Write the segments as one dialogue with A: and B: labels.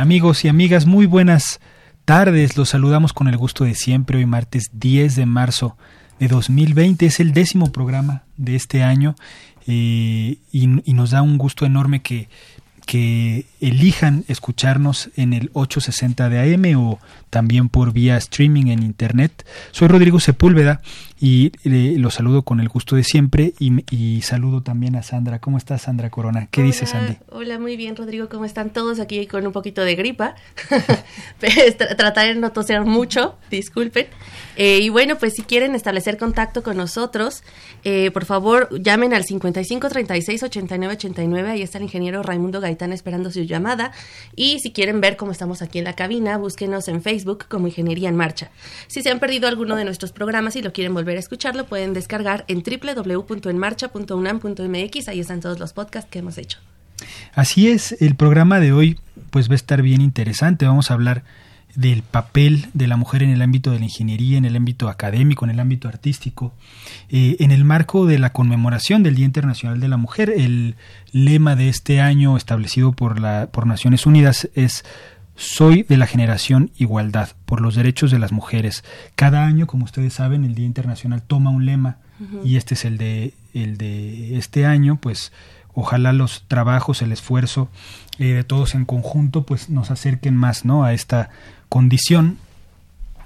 A: Amigos y amigas, muy buenas tardes. Los saludamos con el gusto de siempre. Hoy martes 10 de marzo de 2020 es el décimo programa de este año eh, y, nos da un gusto enorme que que elijan escucharnos en el 860 de AM o también por vía streaming en internet. Soy Rodrigo Sepúlveda y eh, los saludo con el gusto de siempre y, saludo también a Sandra. ¿Cómo estás, Sandra Corona? ¿Qué dices, Sandy?
B: Hola, muy bien, Rodrigo. ¿Cómo están todos aquí con un poquito de gripa? Trataré de no toser mucho, disculpen. Eh, y bueno, pues si quieren establecer contacto con nosotros, eh, por favor llamen al 55 36 89 89. Ahí está el ingeniero Raimundo Gaitán esperando su llamada. Y si quieren ver cómo estamos aquí en la cabina, búsquenos en Facebook como Ingeniería en Marcha. Si se han perdido alguno de nuestros programas y lo quieren volver a escuchar, lo pueden descargar en www.enmarcha.unam.mx. Ahí están todos los podcasts que hemos hecho.
A: Así es, el programa de hoy pues va a estar bien interesante. Vamos a hablar del papel de la mujer en el ámbito de la ingeniería, en el ámbito académico, en el ámbito artístico. Eh, en el marco de la conmemoración del Día Internacional de la Mujer, el lema de este año establecido por, la, por Naciones Unidas es soy de la generación igualdad por los derechos de las mujeres. Cada año, como ustedes saben, el Día Internacional toma un lema y este es el de, el de este año, pues ojalá los trabajos, el esfuerzo eh, de todos en conjunto, pues nos acerquen más, ¿no? A esta condición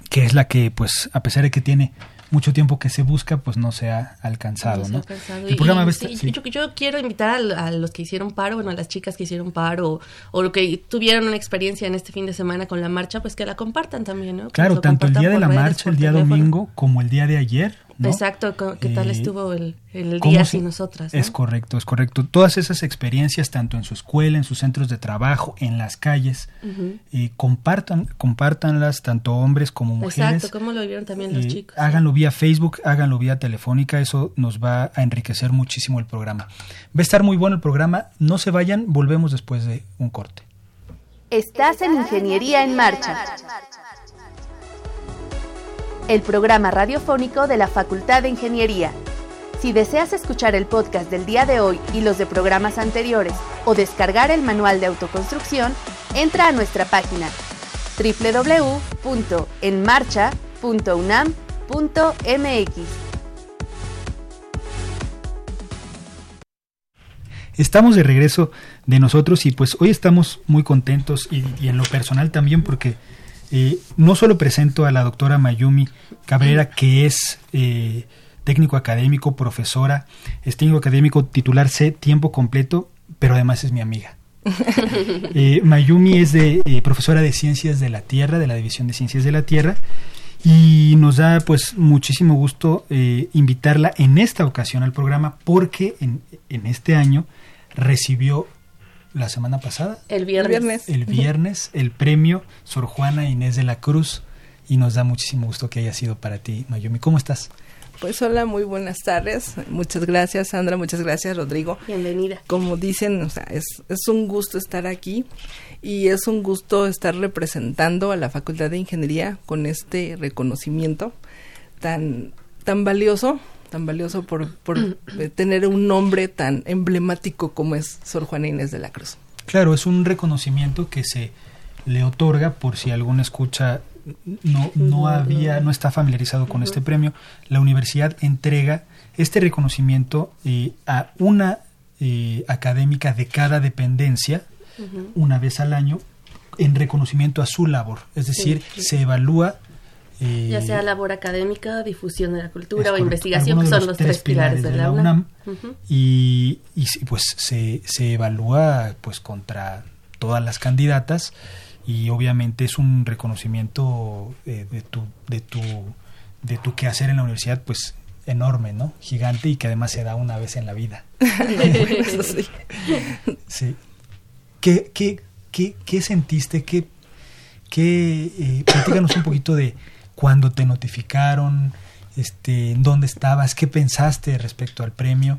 A: que es la que, pues, a pesar de que tiene mucho tiempo que se busca, pues no se ha alcanzado, ¿no?
B: El programa Yo, quiero invitar a, los que hicieron paro, bueno, a las chicas que hicieron paro o, lo que tuvieron una experiencia en este fin de semana con la marcha, pues que la compartan también, ¿no?
A: claro, tanto el día de la marcha, el día domingo, como el día de ayer,
B: Exacto, ¿qué tal eh, estuvo el, día sin nosotras?
A: Es correcto, es correcto. Todas esas experiencias, tanto en su escuela, en sus centros de trabajo, en las calles, eh, compartan, compártanlas, tanto hombres como mujeres.
B: Exacto, ¿cómo lo vieron también los
A: eh,
B: chicos?
A: Háganlo vía Facebook, háganlo vía telefónica, eso nos va a enriquecer muchísimo el programa. Va a estar muy bueno el programa, no se vayan, volvemos después de un corte.
C: Estás en Ingeniería en Marcha el programa radiofónico de la Facultad de Ingeniería. Si deseas escuchar el podcast del día de hoy y los de programas anteriores o descargar el manual de autoconstrucción, entra a nuestra página www.enmarcha.unam.mx.
A: Estamos de regreso de nosotros y pues hoy estamos muy contentos y, y en lo personal también porque eh, no solo presento a la doctora Mayumi Cabrera, que es eh, técnico académico, profesora, es técnico académico titular C tiempo completo, pero además es mi amiga. Eh, Mayumi es de, profesora de Ciencias de la Tierra, de la División de Ciencias de la Tierra, y nos da pues muchísimo gusto invitarla en esta ocasión al programa porque en, en este año recibió la semana pasada.
B: El viernes.
A: El viernes, el premio Sor Juana Inés de la Cruz. Y nos da muchísimo gusto que haya sido para ti, Mayumi. ¿Cómo estás?
D: Pues hola, muy buenas tardes. Muchas gracias, Sandra. Muchas gracias, Rodrigo.
B: Bienvenida.
D: Como dicen, o sea, es, es un gusto estar aquí y es un gusto estar representando a la Facultad de Ingeniería con este reconocimiento tan, tan valioso tan valioso por, por tener un nombre tan emblemático como es Sor Juana Inés de la Cruz.
A: Claro, es un reconocimiento que se le otorga por si alguna escucha no, no había, no está familiarizado con este premio, la universidad entrega este reconocimiento eh, a una eh, académica de cada dependencia una vez al año en reconocimiento a su labor. Es decir, se evalúa
B: eh, ya sea labor académica, difusión de la cultura o investigación, que son los, tres, pilares, de, la UNAM.
A: y, y, pues se, se evalúa pues contra todas las candidatas y obviamente es un reconocimiento eh, de tu de tu de tu quehacer en la universidad pues enorme, ¿no? Gigante y que además se da una vez en la vida. sí. sí. ¿Qué, qué, qué, qué sentiste? ¿Qué, qué eh, platícanos un poquito de cuándo te notificaron, este, dónde estabas, qué pensaste respecto al premio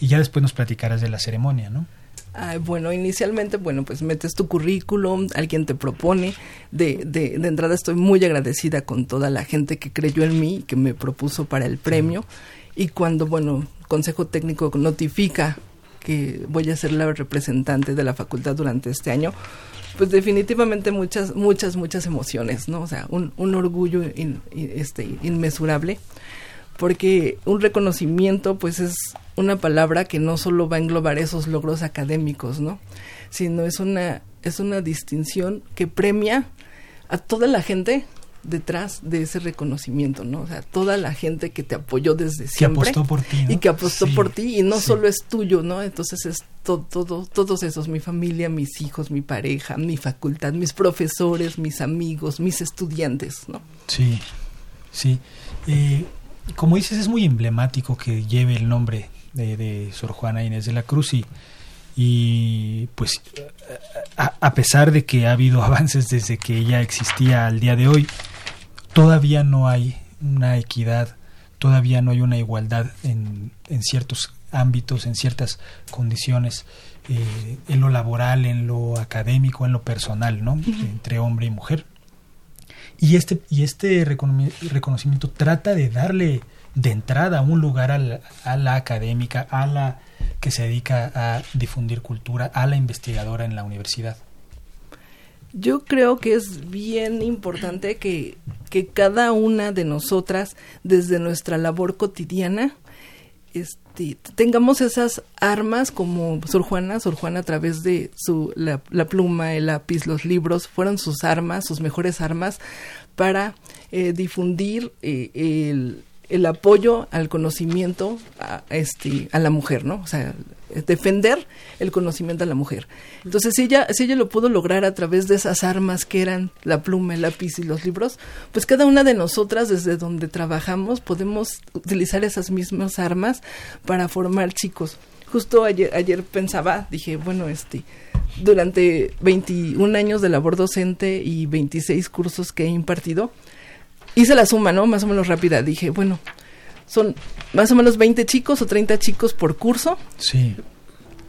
A: y ya después nos platicarás de la ceremonia, ¿no?
D: bueno, inicialmente, bueno, pues metes tu currículum, alguien te propone. De, de, de, entrada estoy muy agradecida con toda la gente que creyó en mí, que me propuso para el premio. Y cuando, bueno, Consejo Técnico notifica que voy a ser la representante de la facultad durante este año, pues definitivamente muchas, muchas, muchas emociones, ¿no? O sea, un, un orgullo este, inmesurable, porque un reconocimiento, pues es una palabra que no solo va a englobar esos logros académicos, ¿no? Sino es una, es una distinción que premia a toda la gente detrás de ese reconocimiento, ¿no? O sea, toda la gente que te apoyó desde siempre.
A: Que apostó por ti.
D: Y que apostó por ti y no solo es tuyo, ¿no? Entonces es todo, todo, todos esos, mi familia, mis hijos, mi pareja, mi facultad, mis profesores, mis amigos, mis estudiantes, ¿no?
A: Sí, sí. Eh, como dices, es muy emblemático que lleve el nombre de, de Sor Juana Inés de la Cruz y, y pues a, a, pesar de que ha habido avances desde que ella existía al día de hoy, todavía no hay una equidad, todavía no hay una igualdad en, en ciertos ámbitos, en ciertas condiciones, eh, en lo laboral, en lo académico, en lo personal, ¿no? Entre hombre y mujer. Y este, y este reconocimiento trata de darle de entrada un lugar a la, a la académica, a la que se dedica a difundir cultura, a la investigadora en la universidad.
D: Yo creo que es bien importante que, que cada una de nosotras, desde nuestra labor cotidiana, este, tengamos esas armas como Sor Juana, Sor Juana a través de su, la, la, pluma, el lápiz, los libros, fueron sus armas, sus mejores armas para eh, difundir eh, el, el apoyo al conocimiento a, este, a la mujer, ¿no? O sea, defender el conocimiento a la mujer. Entonces, si ella, si ella lo pudo lograr a través de esas armas que eran la pluma, el lápiz y los libros, pues cada una de nosotras, desde donde trabajamos, podemos utilizar esas mismas armas para formar chicos. Justo ayer, ayer pensaba, dije, bueno, este, durante 21 años de labor docente y 26 cursos que he impartido, hice la suma, ¿no? Más o menos rápida. Dije, bueno, son más o menos 20 chicos o 30 chicos por curso.
A: Sí.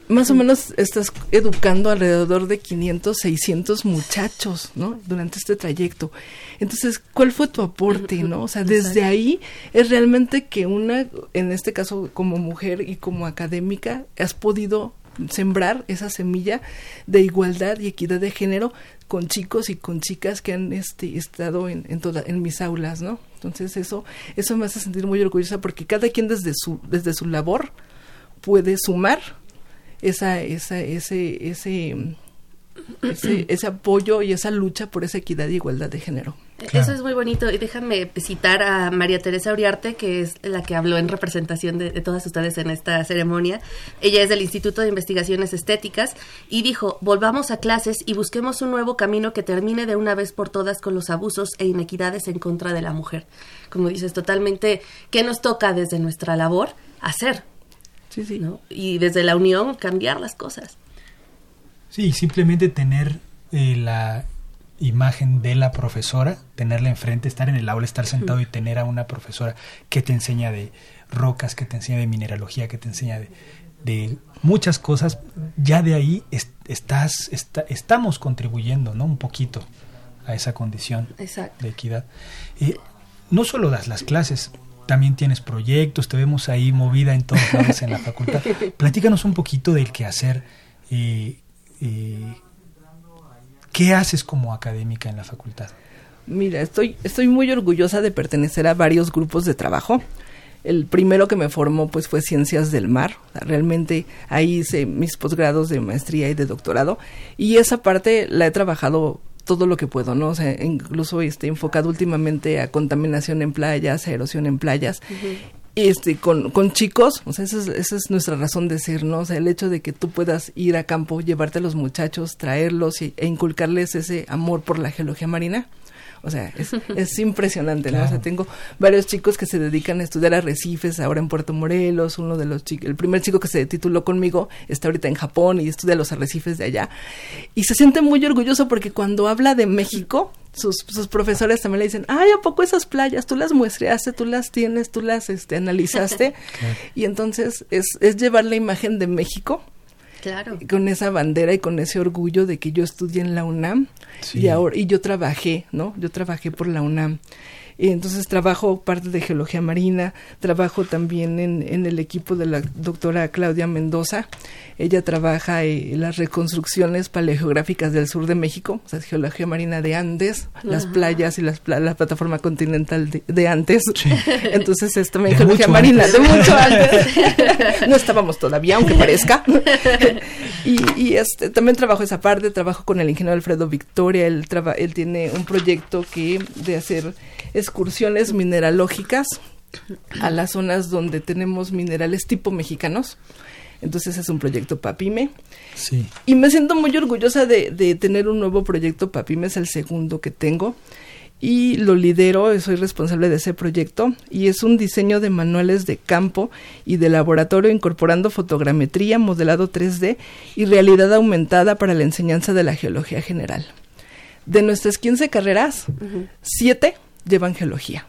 D: Más o menos estás educando alrededor de 500, 600 muchachos, ¿no? Durante este trayecto. Entonces, ¿cuál fue tu aporte, no? O sea, desde ahí es realmente que una, en este caso como mujer y como académica, has podido sembrar esa semilla de igualdad y equidad de género con chicos y con chicas que han este, estado en, en, toda, en mis aulas, ¿no? Entonces eso, eso me hace sentir muy orgullosa porque cada quien desde su, desde su labor puede sumar esa, esa, ese, ese ese, ese, apoyo y esa lucha por esa equidad y igualdad de género.
B: Eso es muy bonito. Y déjame citar a María Teresa Uriarte, que es la que habló en representación de, de, todas ustedes en esta ceremonia. Ella es del Instituto de Investigaciones Estéticas y dijo, volvamos a clases y busquemos un nuevo camino que termine de una vez por todas con los abusos e inequidades en contra de la mujer. Como dices, totalmente, ¿qué nos toca desde nuestra labor hacer?
D: Sí, sí.
B: ¿no? Y desde la unión cambiar las cosas.
A: Sí, simplemente tener eh, la imagen de la profesora, tenerla enfrente, estar en el aula, estar sentado y tener a una profesora que te enseña de rocas, que te enseña de mineralogía, que te enseña de, de muchas cosas, ya de ahí est estás, está, estamos contribuyendo, ¿no? Un poquito a esa condición
B: Exacto.
A: de equidad. Eh, no solo das las clases, también tienes proyectos, te vemos ahí movida en todos lados en la facultad. Platícanos un poquito del quehacer eh, eh, ¿Qué haces como académica en la facultad?
D: Mira, estoy, estoy muy orgullosa de pertenecer a varios grupos de trabajo. el primero que me formó pues fue Ciencias del Mar. realmente ahí hice mis posgrados de maestría y de doctorado y esa parte la he trabajado todo lo que puedo, ¿no? O sea, incluso este, enfocado últimamente a contaminación en playas, a erosión en playas. Este, con, con chicos, o sea, esa es, esa es nuestra razón de ser, ¿no? O sea, el hecho de que tú puedas ir a campo, llevarte a los muchachos, traerlos e inculcarles ese amor por la geología marina, o sea, es, es impresionante, ¿no? O sea, tengo varios chicos que se dedican a estudiar arrecifes ahora en Puerto Morelos, uno de los chicos, el primer chico que se tituló conmigo está ahorita en Japón y estudia los arrecifes de allá. Y se siente muy orgulloso porque cuando habla de México, sus, sus profesores también le dicen, ay, ¿a poco esas playas? Tú las muestreaste, tú las tienes, tú las este, analizaste. Y entonces es, es llevar la imagen de México
B: Claro.
D: Con esa bandera y con ese orgullo de que yo estudié en la UNAM y ahora y yo trabajé, ¿no? Yo trabajé por la UNAM. Y entonces trabajo parte de geología marina, trabajo también en, en el equipo de la doctora Claudia Mendoza. Ella trabaja en las reconstrucciones paleogeográficas del sur de México, o sea, geología marina de Andes, las playas y las la plataforma continental de, Andes. Entonces es también geología marina de mucho antes. no estábamos todavía, aunque parezca. y, y este, también trabajo esa parte, trabajo con el ingeniero Alfredo Victoria, él, traba, él tiene un proyecto que de hacer excursiones mineralógicas a las zonas donde tenemos minerales tipo mexicanos. Entonces es un proyecto PAPIME.
A: Sí.
D: Y me siento muy orgullosa de, de, tener un nuevo proyecto PAPIME, es el segundo que tengo. Y lo lidero, soy responsable de ese proyecto. Y es un diseño de manuales de campo y de laboratorio incorporando fotogrametría, modelado 3D y realidad aumentada para la enseñanza de la geología general. De nuestras 15 carreras, 7 llevan geología.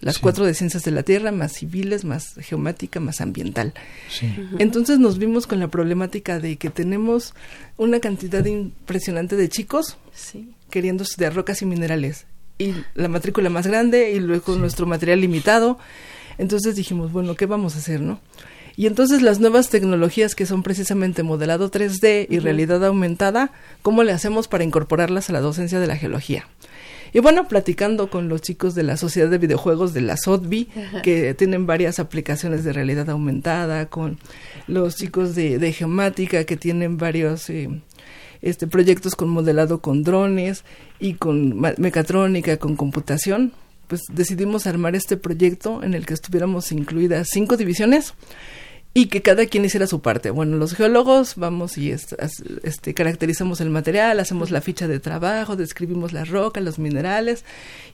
D: Las sí. cuatro de ciencias de la Tierra, más civiles, más geomática, más ambiental.
A: Sí.
D: Entonces nos vimos con la problemática de que tenemos una cantidad impresionante de chicos
B: sí.
D: queriendo estudiar rocas y minerales. Y la matrícula más grande y luego nuestro material limitado. Entonces dijimos, bueno, ¿qué vamos a hacer, no? Y entonces las nuevas tecnologías que son precisamente modelado 3D y uh -huh. realidad aumentada, ¿cómo le hacemos para incorporarlas a la docencia de la geología? Y bueno, platicando con los chicos de la Sociedad de Videojuegos de la SOTBI, que tienen varias aplicaciones de realidad aumentada, con los chicos de, de geomática, que tienen varios eh, este, proyectos con modelado con drones y con mecatrónica, con computación, pues decidimos armar este proyecto en el que estuviéramos incluidas cinco divisiones y que cada quien hiciera su parte. Bueno, los geólogos vamos y est este, caracterizamos el material, hacemos la ficha de trabajo, describimos la roca, los minerales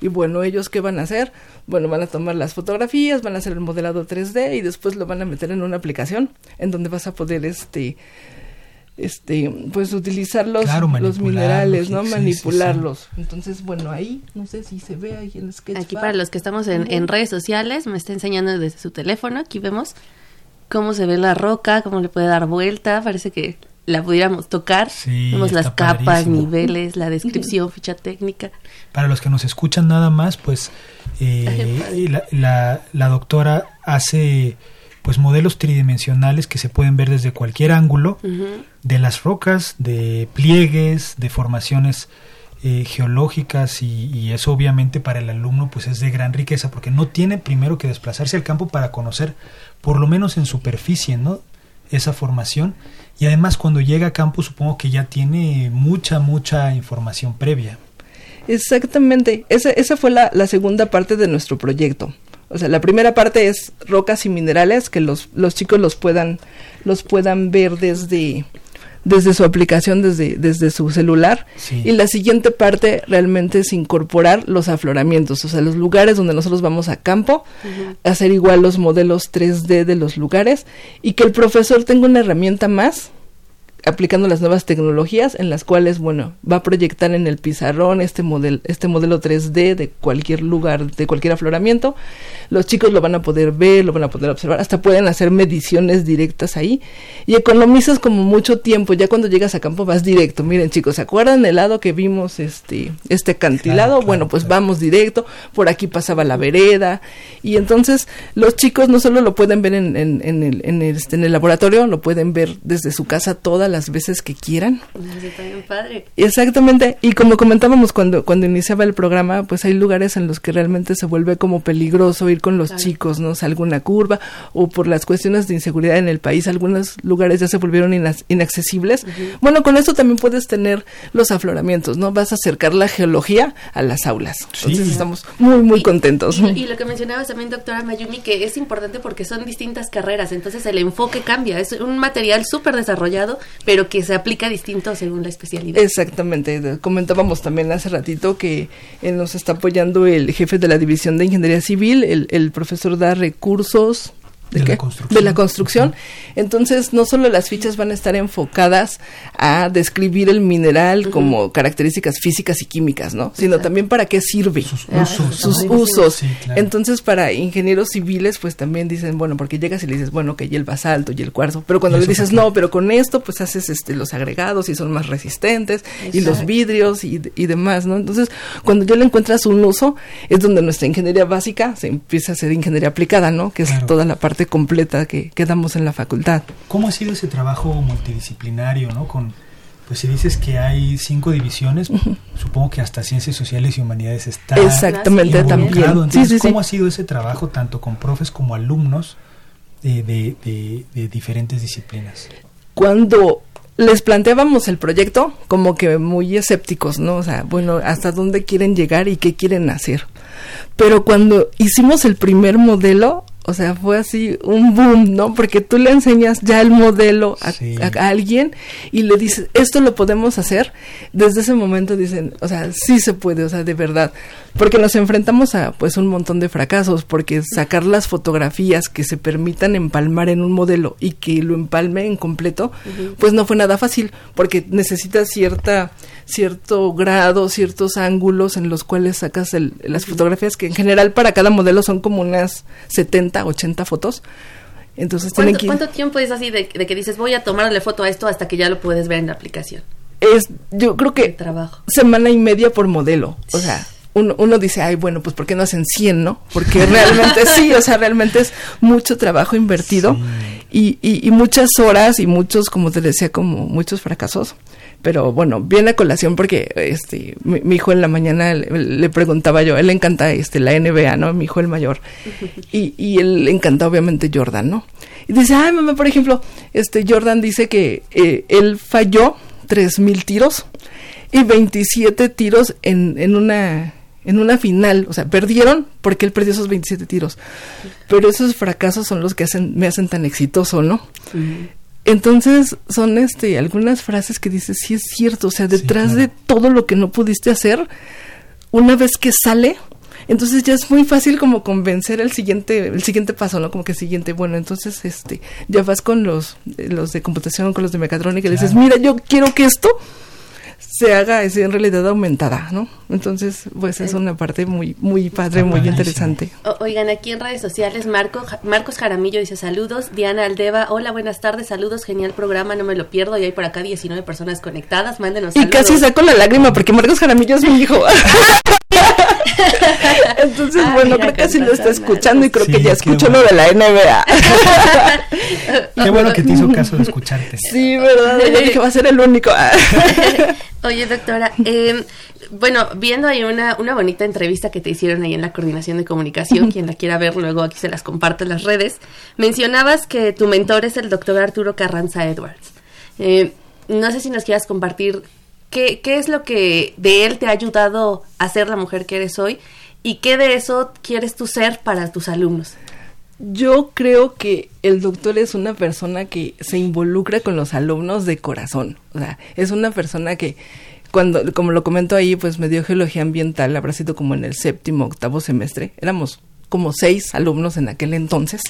D: y bueno, ellos qué van a hacer? Bueno, van a tomar las fotografías, van a hacer el modelado 3D y después lo van a meter en una aplicación en donde vas a poder este este pues utilizar los,
A: claro,
D: los minerales, ¿no?
A: Sí,
D: manipularlos.
A: Sí, sí.
D: Entonces, bueno, ahí no sé si se ve ahí en el sketch.
B: Aquí para los que estamos en, en redes sociales, me está enseñando desde su teléfono, aquí vemos cómo se ve la roca, cómo le puede dar vuelta, parece que la pudiéramos tocar.
A: Sí,
B: Vemos las capas,
A: padrísimo.
B: niveles, la descripción, ficha técnica.
A: Para los que nos escuchan nada más, pues eh, la, la, la, doctora hace pues modelos tridimensionales que se pueden ver desde cualquier ángulo uh -huh. de las rocas, de pliegues, de formaciones eh, geológicas y, y, eso obviamente para el alumno pues es de gran riqueza porque no tiene primero que desplazarse al campo para conocer por lo menos en superficie no esa formación. Y además cuando llega a campo supongo que ya tiene mucha mucha información previa.
D: Exactamente. Esa, esa fue la, la segunda parte de nuestro proyecto. O sea, la primera parte es rocas y minerales que los, los chicos los puedan los puedan ver desde desde su aplicación, desde, desde su celular.
A: Sí.
D: Y la siguiente parte realmente es incorporar los afloramientos, o sea, los lugares donde nosotros vamos a campo, uh -huh. hacer igual los modelos 3D de los lugares y que el profesor tenga una herramienta más aplicando las nuevas tecnologías en las cuales, bueno, va a proyectar en el pizarrón este modelo, este modelo 3D de cualquier lugar, de cualquier afloramiento. Los chicos lo van a poder ver, lo van a poder observar, hasta pueden hacer mediciones directas ahí y economizas como mucho tiempo. Ya cuando llegas a campo vas directo. Miren, chicos, ¿se acuerdan el lado que vimos este este acantilado? Claro, claro, bueno, pues claro. vamos directo. Por aquí pasaba la vereda y entonces los chicos no solo lo pueden ver en, en, en el, en, el, este, en el laboratorio, lo pueden ver desde su casa toda la las veces que quieran.
B: Está bien padre.
D: Exactamente, y como comentábamos cuando, cuando iniciaba el programa, pues hay lugares en los que realmente se vuelve como peligroso ir con los chicos, ¿no? O sea, alguna curva, o por las cuestiones de inseguridad en el país, algunos lugares ya se volvieron inaccesibles. Bueno, con esto también puedes tener los afloramientos, ¿no? Vas a acercar la geología a las aulas. Entonces estamos muy, muy contentos.
B: Y, y, lo que mencionabas también, doctora Mayumi, que es importante porque son distintas carreras, entonces el enfoque cambia. Es un material súper desarrollado, pero que se aplica distinto según la especialidad.
D: Exactamente. Comentábamos también hace ratito que eh, nos está apoyando el jefe de la División de Ingeniería Civil, el, el profesor da recursos
A: ¿De, la construcción.
D: de la construcción. Entonces, no solo las fichas van a estar enfocadas a describir el mineral como características físicas y químicas, ¿no? Sino también para qué sirve.
A: Sus usos.
D: Sus usos. Entonces, para ingenieros civiles, pues también dicen, bueno, porque llegas y le dices, bueno, que y el basalto y el cuarzo. Pero cuando le dices, no, pero con esto, pues haces este los agregados y son más resistentes y los vidrios y, y demás, ¿no? Entonces, cuando ya le encuentras un uso, es donde nuestra ingeniería básica se empieza a hacer ingeniería aplicada, ¿no? Que es toda la parte completa que, que, damos en la facultad.
A: ¿Cómo ha sido ese trabajo multidisciplinario, no? Con, pues si dices que hay cinco divisiones, supongo que hasta ciencias sociales y humanidades está
D: exactamente también.
A: Entonces, sí, sí, ¿cómo ha sido ese trabajo tanto con profes como alumnos de, de, de, de diferentes disciplinas?
D: Cuando les planteábamos el proyecto como que muy escépticos, ¿no? O sea, bueno, hasta dónde quieren llegar y qué quieren hacer. Pero cuando hicimos el primer modelo, o sea, fue así un boom, ¿no? Porque tú le enseñas ya el modelo a, sí. a, a, alguien y le dices, esto lo podemos hacer. Desde ese momento dicen, o sea, sí se puede, o sea, de verdad. Porque nos enfrentamos a, pues, un montón de fracasos, porque sacar las fotografías que se permitan empalmar en un modelo y que lo empalme en completo, uh -huh. pues no fue nada fácil, porque necesita cierta cierto grado, ciertos ángulos en los cuales sacas el, las fotografías que en general para cada modelo son como unas 70, 80 fotos. Entonces
B: ¿Cuánto,
D: tienen que...
B: ¿Cuánto tiempo es así de, de, que dices voy a tomarle foto a esto hasta que ya lo puedes ver en la aplicación?
D: Es, yo creo que
B: el trabajo.
D: semana y media por modelo, o sea, uno, uno, dice, ay, bueno, pues ¿por qué no hacen 100, no? Porque realmente sí, o sea, realmente es mucho trabajo invertido sí. y, y, y, muchas horas y muchos, como te decía, como muchos fracasos. Pero bueno, viene a colación porque este mi, mi hijo en la mañana le, le, preguntaba yo, él le encanta este la NBA, ¿no? Mi hijo el mayor. Y, y él le encanta obviamente Jordan, ¿no? Y dice, ay, mamá, por ejemplo, este Jordan dice que eh, él falló tres mil tiros y 27 tiros en, en una en una final, o sea, perdieron porque él perdió esos 27 tiros. Pero esos fracasos son los que hacen, me hacen tan exitoso, ¿no? Uh -huh. Entonces son este algunas frases que dices, sí es cierto, o sea, detrás sí, claro. de todo lo que no pudiste hacer, una vez que sale, entonces ya es muy fácil como convencer el siguiente el siguiente paso no como que siguiente bueno entonces este ya vas con los los de computación con los de mecatrónica y le dices mira yo quiero que esto se haga es en realidad aumentada, ¿no? Entonces, pues es una parte muy muy padre, muy interesante.
B: O, oigan, aquí en redes sociales Marco, Marcos Jaramillo dice saludos, Diana Aldeva, hola, buenas tardes, saludos, genial programa, no me lo pierdo, y hay por acá 19 personas conectadas, mándenos
D: saludos. Y casi saco la lágrima porque Marcos Jaramillo es mi hijo. Entonces, ah, bueno, creo que sí lo está escuchando y creo sí, que ya escuchó bueno. lo de la NBA.
A: qué bueno que te hizo caso de escucharte.
D: Sí, verdad, yo dije, va a ser el único.
B: Oye, doctora, eh, bueno, viendo ahí una, una bonita entrevista que te hicieron ahí en la coordinación de comunicación, quien la quiera ver luego aquí se las comparto en las redes, mencionabas que tu mentor es el doctor Arturo Carranza Edwards. Eh, no sé si nos quieras compartir ¿Qué, ¿Qué es lo que de él te ha ayudado a ser la mujer que eres hoy? ¿Y qué de eso quieres tú ser para tus alumnos?
D: Yo creo que el doctor es una persona que se involucra con los alumnos de corazón. O sea, es una persona que, cuando, como lo comento ahí, pues me dio geología ambiental, habrá sido como en el séptimo, octavo semestre. Éramos como seis alumnos en aquel entonces.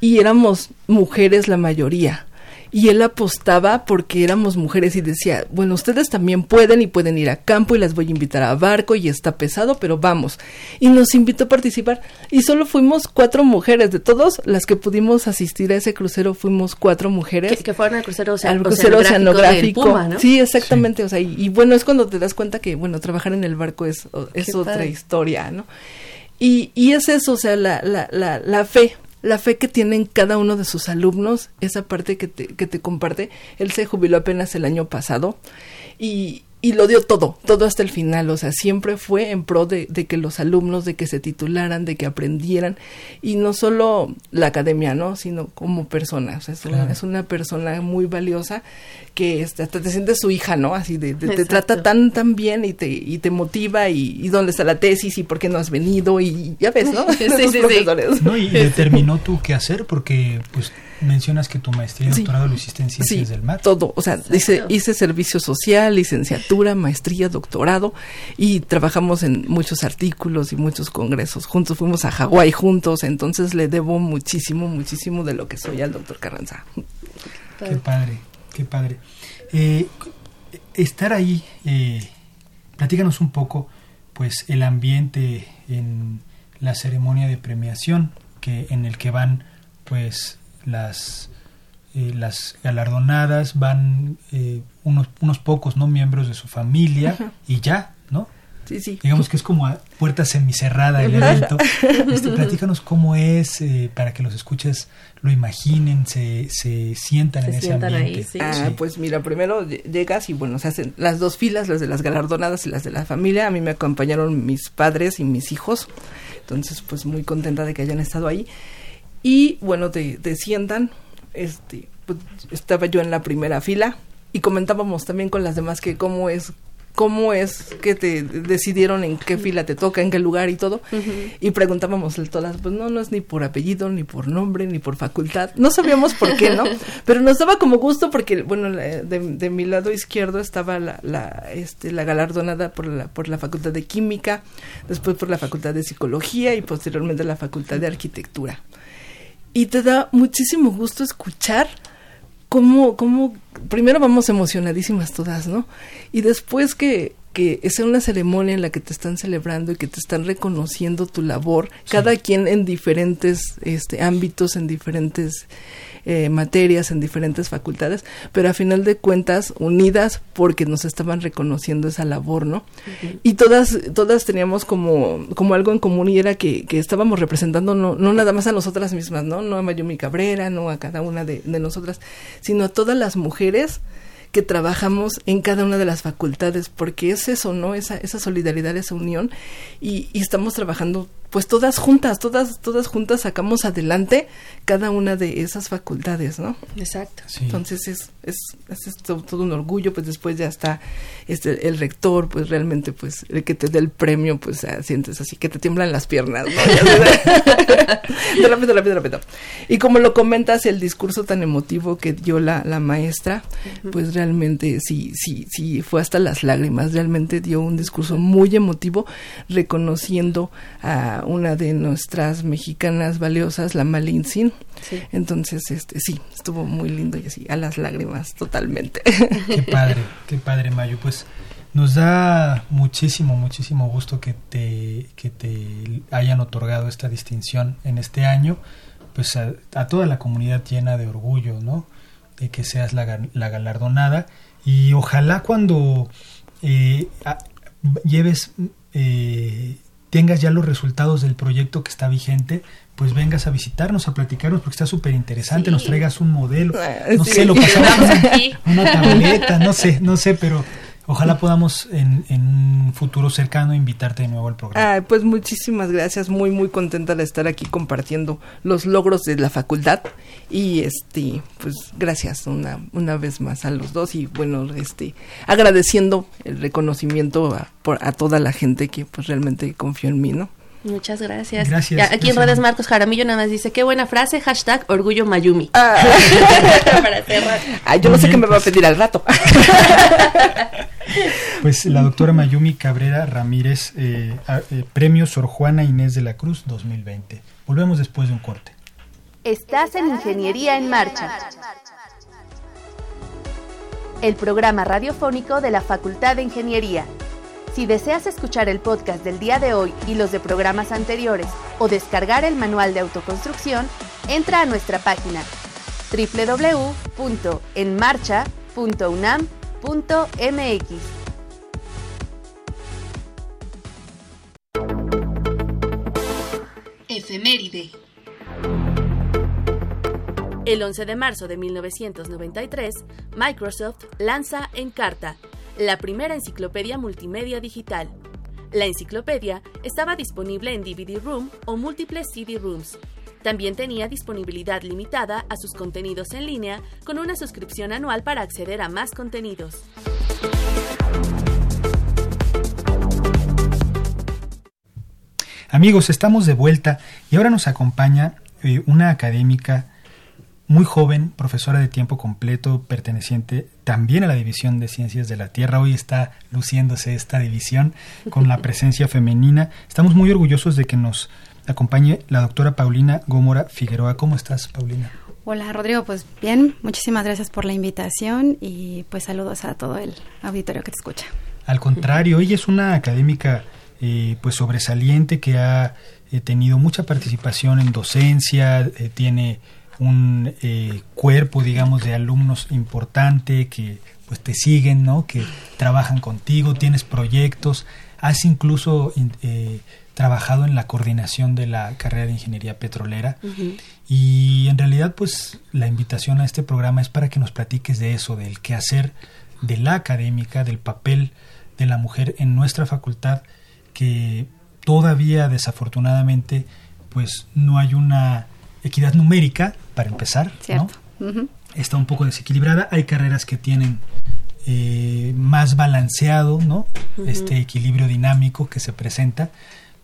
D: y éramos mujeres la mayoría y él apostaba porque éramos mujeres y decía, bueno, ustedes también pueden y pueden ir a campo y las voy a invitar a barco y está pesado, pero vamos. Y nos invitó a participar y solo fuimos cuatro mujeres, de todos las que pudimos asistir a ese crucero fuimos cuatro mujeres.
B: Que, que fueron al crucero,
D: al crucero oceanográfico. Puma, ¿no? Sí, exactamente, sí. o sea, y, y, bueno, es cuando te das cuenta que, bueno, trabajar en el barco es, es otra padre. historia, ¿no? Y, y es eso, o sea, la, la, la, la fe la fe que tienen cada uno de sus alumnos, esa parte que te, que te comparte. Él se jubiló apenas el año pasado y, y lo dio todo, todo hasta el final, o sea, siempre fue en pro de, de, que los alumnos, de que se titularan, de que aprendieran, y no solo la academia, ¿no? Sino como persona, o sea, es, claro. una, es una, persona muy valiosa que este, hasta te sientes su hija, ¿no? Así de, de te trata tan, tan bien y te, y te motiva, y, y, dónde está la tesis, y por qué no has venido, y ya ves, ¿no?
B: sí, sí, sí.
A: No, y determinó tú qué hacer, porque, pues, mencionas que tu maestría y doctorado sí, lo hiciste en ciencias
D: sí,
A: del mar.
D: Todo, o sea, hice, hice servicio social, licenciatura, maestría, doctorado y trabajamos en muchos artículos y muchos congresos. Juntos fuimos a Hawái juntos, entonces le debo muchísimo, muchísimo de lo que soy al doctor Carranza.
A: Qué padre, qué padre. Eh, estar ahí, eh, platícanos un poco, pues, el ambiente en la ceremonia de premiación que en el que van, pues, las eh, las galardonadas van eh, unos unos pocos no miembros de su familia Ajá. y ya no
D: sí sí.
A: Digamos que es como a puerta semicerrada el evento. Este, platícanos cómo es eh, para que los escuches lo imaginen se, se sientan
B: se
A: en ese
B: sientan
A: ambiente.
B: ahí, sí.
D: ah,
A: Sí.
D: pues mira primero llegas y bueno se hacen las dos filas las de las galardonadas y las de la familia. A mí me acompañaron mis padres y mis hijos. Entonces pues muy contenta de que hayan estado ahí y bueno te, te sientan este pues, estaba yo en la primera fila y comentábamos también con las demás que cómo es cómo es que te decidieron en qué fila te toca, en qué lugar y todo. Uh -huh. Y preguntábamos todas, pues no, no es ni por apellido, ni por nombre, ni por facultad. No sabíamos por qué, ¿no? Pero nos daba como gusto porque, bueno, de, de mi lado izquierdo estaba la, la, este, la galardonada por la, por la Facultad de Química, después por la Facultad de Psicología y posteriormente la Facultad de Arquitectura. Y te da muchísimo gusto escuchar cómo, cómo, primero vamos emocionadísimas todas, ¿no? Y después que, que sea una ceremonia en la que te están celebrando y que te están reconociendo tu labor, sí. cada quien en diferentes este, ámbitos, en diferentes eh, materias, en diferentes facultades, pero a final de cuentas unidas porque nos estaban reconociendo esa labor, ¿no? Uh -huh. Y todas, todas teníamos como, como algo en común y era que, que estábamos representando no, no nada más a nosotras mismas, ¿no? No a Mayumi Cabrera, no a cada una de, de nosotras, sino a todas las mujeres que trabajamos en cada una de las facultades, porque es eso, ¿no? Esa, esa solidaridad, esa unión, y, y estamos trabajando pues todas juntas, todas, todas juntas sacamos adelante cada una de esas facultades, ¿no?
B: Exacto.
D: Sí. Entonces es, es, es todo, todo, un orgullo, pues después ya está este, el rector, pues realmente, pues el que te dé el premio, pues uh, sientes así que te tiemblan las piernas, ¿no? de rápido, rápido, rápido. Y como lo comentas, el discurso tan emotivo que dio la, la maestra, uh -huh. pues realmente sí, sí, sí, fue hasta las lágrimas, realmente dio un discurso muy emotivo, reconociendo a una de nuestras mexicanas valiosas, la Malintzin. Sí. Entonces, este, sí, estuvo muy lindo y así, a las lágrimas, totalmente.
A: Qué padre, qué padre, Mayo. Pues nos da muchísimo, muchísimo gusto que te, que te hayan otorgado esta distinción en este año, pues a, a toda la comunidad llena de orgullo, ¿no? De que seas la, la galardonada y ojalá cuando eh, a, lleves eh, tengas ya los resultados del proyecto que está vigente, pues vengas a visitarnos, a platicarnos, porque está súper interesante, sí. nos traigas un modelo, no sí. sé, lo pasamos una tableta, no sé, no sé, pero ojalá podamos en, un futuro cercano invitarte de nuevo al programa.
D: Ah, pues muchísimas gracias, muy muy contenta de estar aquí compartiendo los logros de la facultad y este pues gracias una una vez más a los dos y bueno este agradeciendo el reconocimiento a, por, a toda la gente que pues realmente confió en mí, ¿no?
B: Muchas gracias.
A: gracias
B: ya, aquí
A: gracias.
B: en redes Marcos Jaramillo nada más dice, qué buena frase, hashtag orgullo Mayumi.
D: Ah. Para cerrar. Ah, yo no sé qué me va a pedir al rato.
A: Pues la doctora Mayumi Cabrera Ramírez, eh, eh, premio Sor Juana Inés de la Cruz 2020. Volvemos después de un corte.
C: Estás en Ingeniería en Marcha. El programa radiofónico de la Facultad de Ingeniería. Si deseas escuchar el podcast del día de hoy y los de programas anteriores o descargar el manual de autoconstrucción, entra a nuestra página www.enmarcha.unam.mx.
E: Efeméride.
C: El 11 de marzo de 1993, Microsoft lanza Encarta, la primera enciclopedia multimedia digital. La enciclopedia estaba disponible en DVD Room o múltiples CD Rooms. También tenía disponibilidad limitada a sus contenidos en línea con una suscripción anual para acceder a más contenidos.
A: Amigos, estamos de vuelta y ahora nos acompaña eh, una académica muy joven, profesora de tiempo completo, perteneciente también a la División de Ciencias de la Tierra. Hoy está luciéndose esta división con la presencia femenina. Estamos muy orgullosos de que nos acompañe la doctora Paulina Gómora Figueroa. ¿Cómo estás, Paulina?
E: Hola, Rodrigo. Pues bien, muchísimas gracias por la invitación y pues saludos a todo el auditorio que te escucha.
A: Al contrario, ella es una académica eh, pues sobresaliente que ha eh, tenido mucha participación en docencia, eh, tiene un eh, cuerpo, digamos, de alumnos importante que pues te siguen, ¿no? Que trabajan contigo, tienes proyectos, has incluso eh, trabajado en la coordinación de la carrera de ingeniería petrolera y en realidad pues la invitación a este programa es para que nos platiques de eso, del quehacer de la académica, del papel de la mujer en nuestra facultad que todavía desafortunadamente pues no hay una equidad numérica, para empezar, ¿no? Está un poco desequilibrada. Hay carreras que tienen eh, más balanceado, ¿no? Este equilibrio dinámico que se presenta,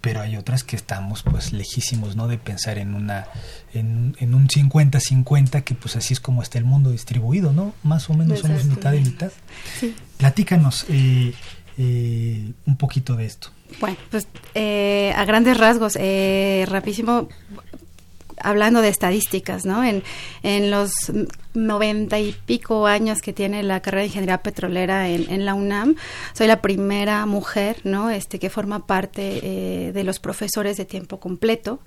A: pero hay otras que estamos pues lejísimos, ¿no? De pensar en una en, un 50-50 que pues así es como está el mundo distribuido, ¿no? Más o menos somos mitad y mitad. Sí. Platícanos eh, eh, un poquito de esto.
E: Bueno, pues a grandes rasgos, rapidísimo, hablando de estadísticas, ¿no? En, en los noventa y pico años que tiene la carrera de ingeniería petrolera en, en la UNAM, soy la primera mujer, ¿no? Este que forma parte eh, de los profesores de tiempo completo.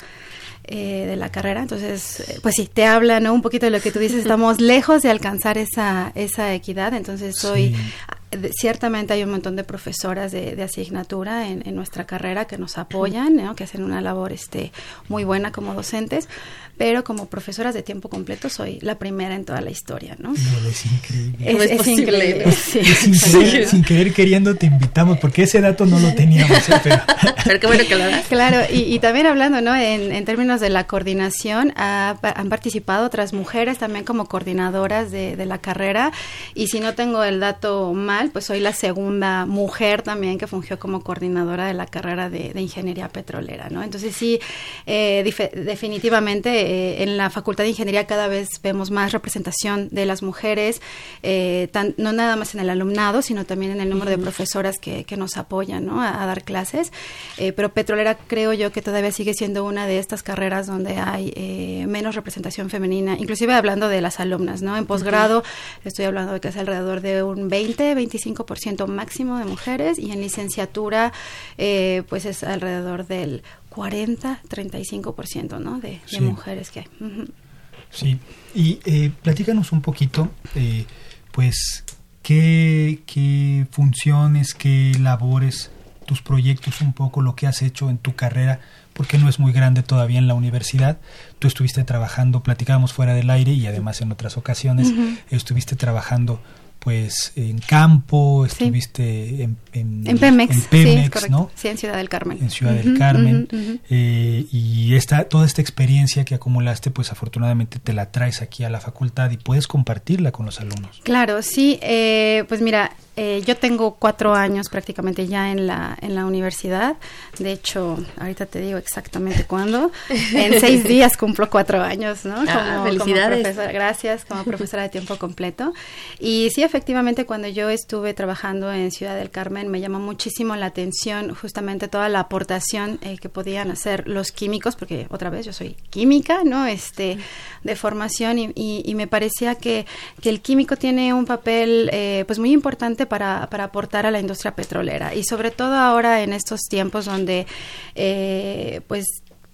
E: Eh, de la carrera. Entonces, eh, pues sí, te habla ¿no? un poquito de lo que tú dices, estamos lejos de alcanzar esa, esa equidad, entonces soy ciertamente hay un montón de profesoras de, asignatura en, nuestra carrera que nos apoyan, que hacen una labor este, muy buena como docentes, pero como profesoras de tiempo completo soy la primera en toda la historia, ¿no?
A: es increíble. Es, increíble. sin, querer, queriendo te invitamos, porque ese dato no lo teníamos. ¿eh?
E: Pero, qué bueno que lo das. Claro, y, también hablando, ¿no? En, términos de la coordinación, han participado otras mujeres también como coordinadoras de, de la carrera, y si no tengo el dato mal, pues soy la segunda mujer también que fungió como coordinadora de la carrera de, ingeniería petrolera, ¿no? Entonces sí, eh, definitivamente eh, en la Facultad de Ingeniería cada vez vemos más representación de las mujeres, eh, no nada más en el alumnado, sino también en el número de profesoras que, nos apoyan, ¿no? A, dar clases. pero petrolera creo yo que todavía sigue siendo una de estas carreras donde hay menos representación femenina, inclusive hablando de las alumnas, ¿no? En posgrado estoy hablando de que es alrededor de un 20, 20 25% máximo de mujeres y en licenciatura eh, pues es alrededor del 40, 35% ¿no? de, de mujeres que hay.
A: Sí, y eh, platícanos un poquito, eh, pues, qué, qué funciones, qué labores, tus proyectos, un poco lo que has hecho en tu carrera, porque no es muy grande todavía en la universidad. Tú estuviste trabajando, platicábamos fuera del aire y además en otras ocasiones estuviste trabajando pues en campo, estuviste en,
E: en, Pemex,
A: en ¿no?
E: Sí, en Ciudad del Carmen.
A: En Ciudad del Carmen. Eh, y esta, toda esta experiencia que acumulaste, pues afortunadamente te la traes aquí a la facultad y puedes compartirla con los alumnos.
E: Claro, sí. Eh, pues mira, eh, yo tengo cuatro años prácticamente ya en la, en la universidad. De hecho, ahorita te digo exactamente cuándo. En seis días cumplo cuatro años, ¿no?
B: Ah, felicidades.
E: profesora, gracias, como profesora de tiempo completo. Y sí, efectivamente, cuando yo estuve trabajando en Ciudad del Carmen, me llamó muchísimo la atención justamente toda la aportación eh, que podían hacer los químicos, porque otra vez yo soy química, ¿no? Este, de formación y, y, me parecía que, que, el químico tiene un papel, eh, pues muy importante para, para, aportar a la industria petrolera y sobre todo ahora en estos tiempos donde eh, pues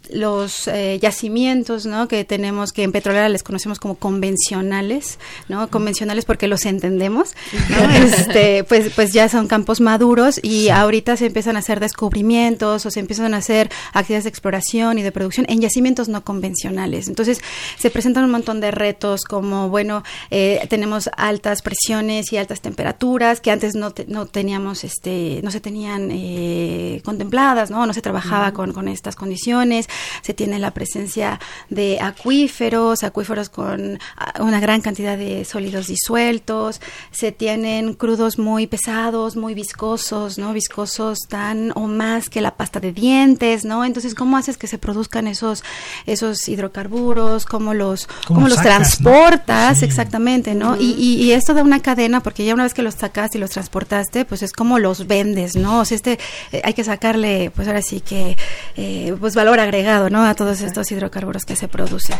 E: los eh, yacimientos ¿no? que tenemos, que en petrolera les conocemos como convencionales, ¿no? Convencionales porque los entendemos, este, pues, pues ya son campos maduros y ahorita se empiezan a hacer descubrimientos o se empiezan a hacer actividades de exploración y de producción en yacimientos no convencionales. Entonces se presentan un montón de retos como, bueno, eh, tenemos altas presiones y altas temperaturas que antes no, no teníamos, este, no se tenían eh, contempladas, ¿no? No se trabajaba con, con estas condiciones se tiene la presencia de acuíferos, acuíferos con ah, una gran cantidad de sólidos disueltos, se tienen crudos muy pesados, muy viscosos, ¿no? Viscosos tan o más que la pasta de dientes, ¿no? Entonces, ¿cómo haces que se produzcan esos, esos hidrocarburos? ¿Cómo los, cómo, los transportas? Exactamente, ¿no? y, y, esto da una cadena, porque ya una vez que los sacas y los transportaste, pues es como los vendes, ¿no? O sea, este, eh, hay que sacarle, pues ahora sí que, eh, pues valor agregado ¿no? A todos estos hidrocarburos que se producen.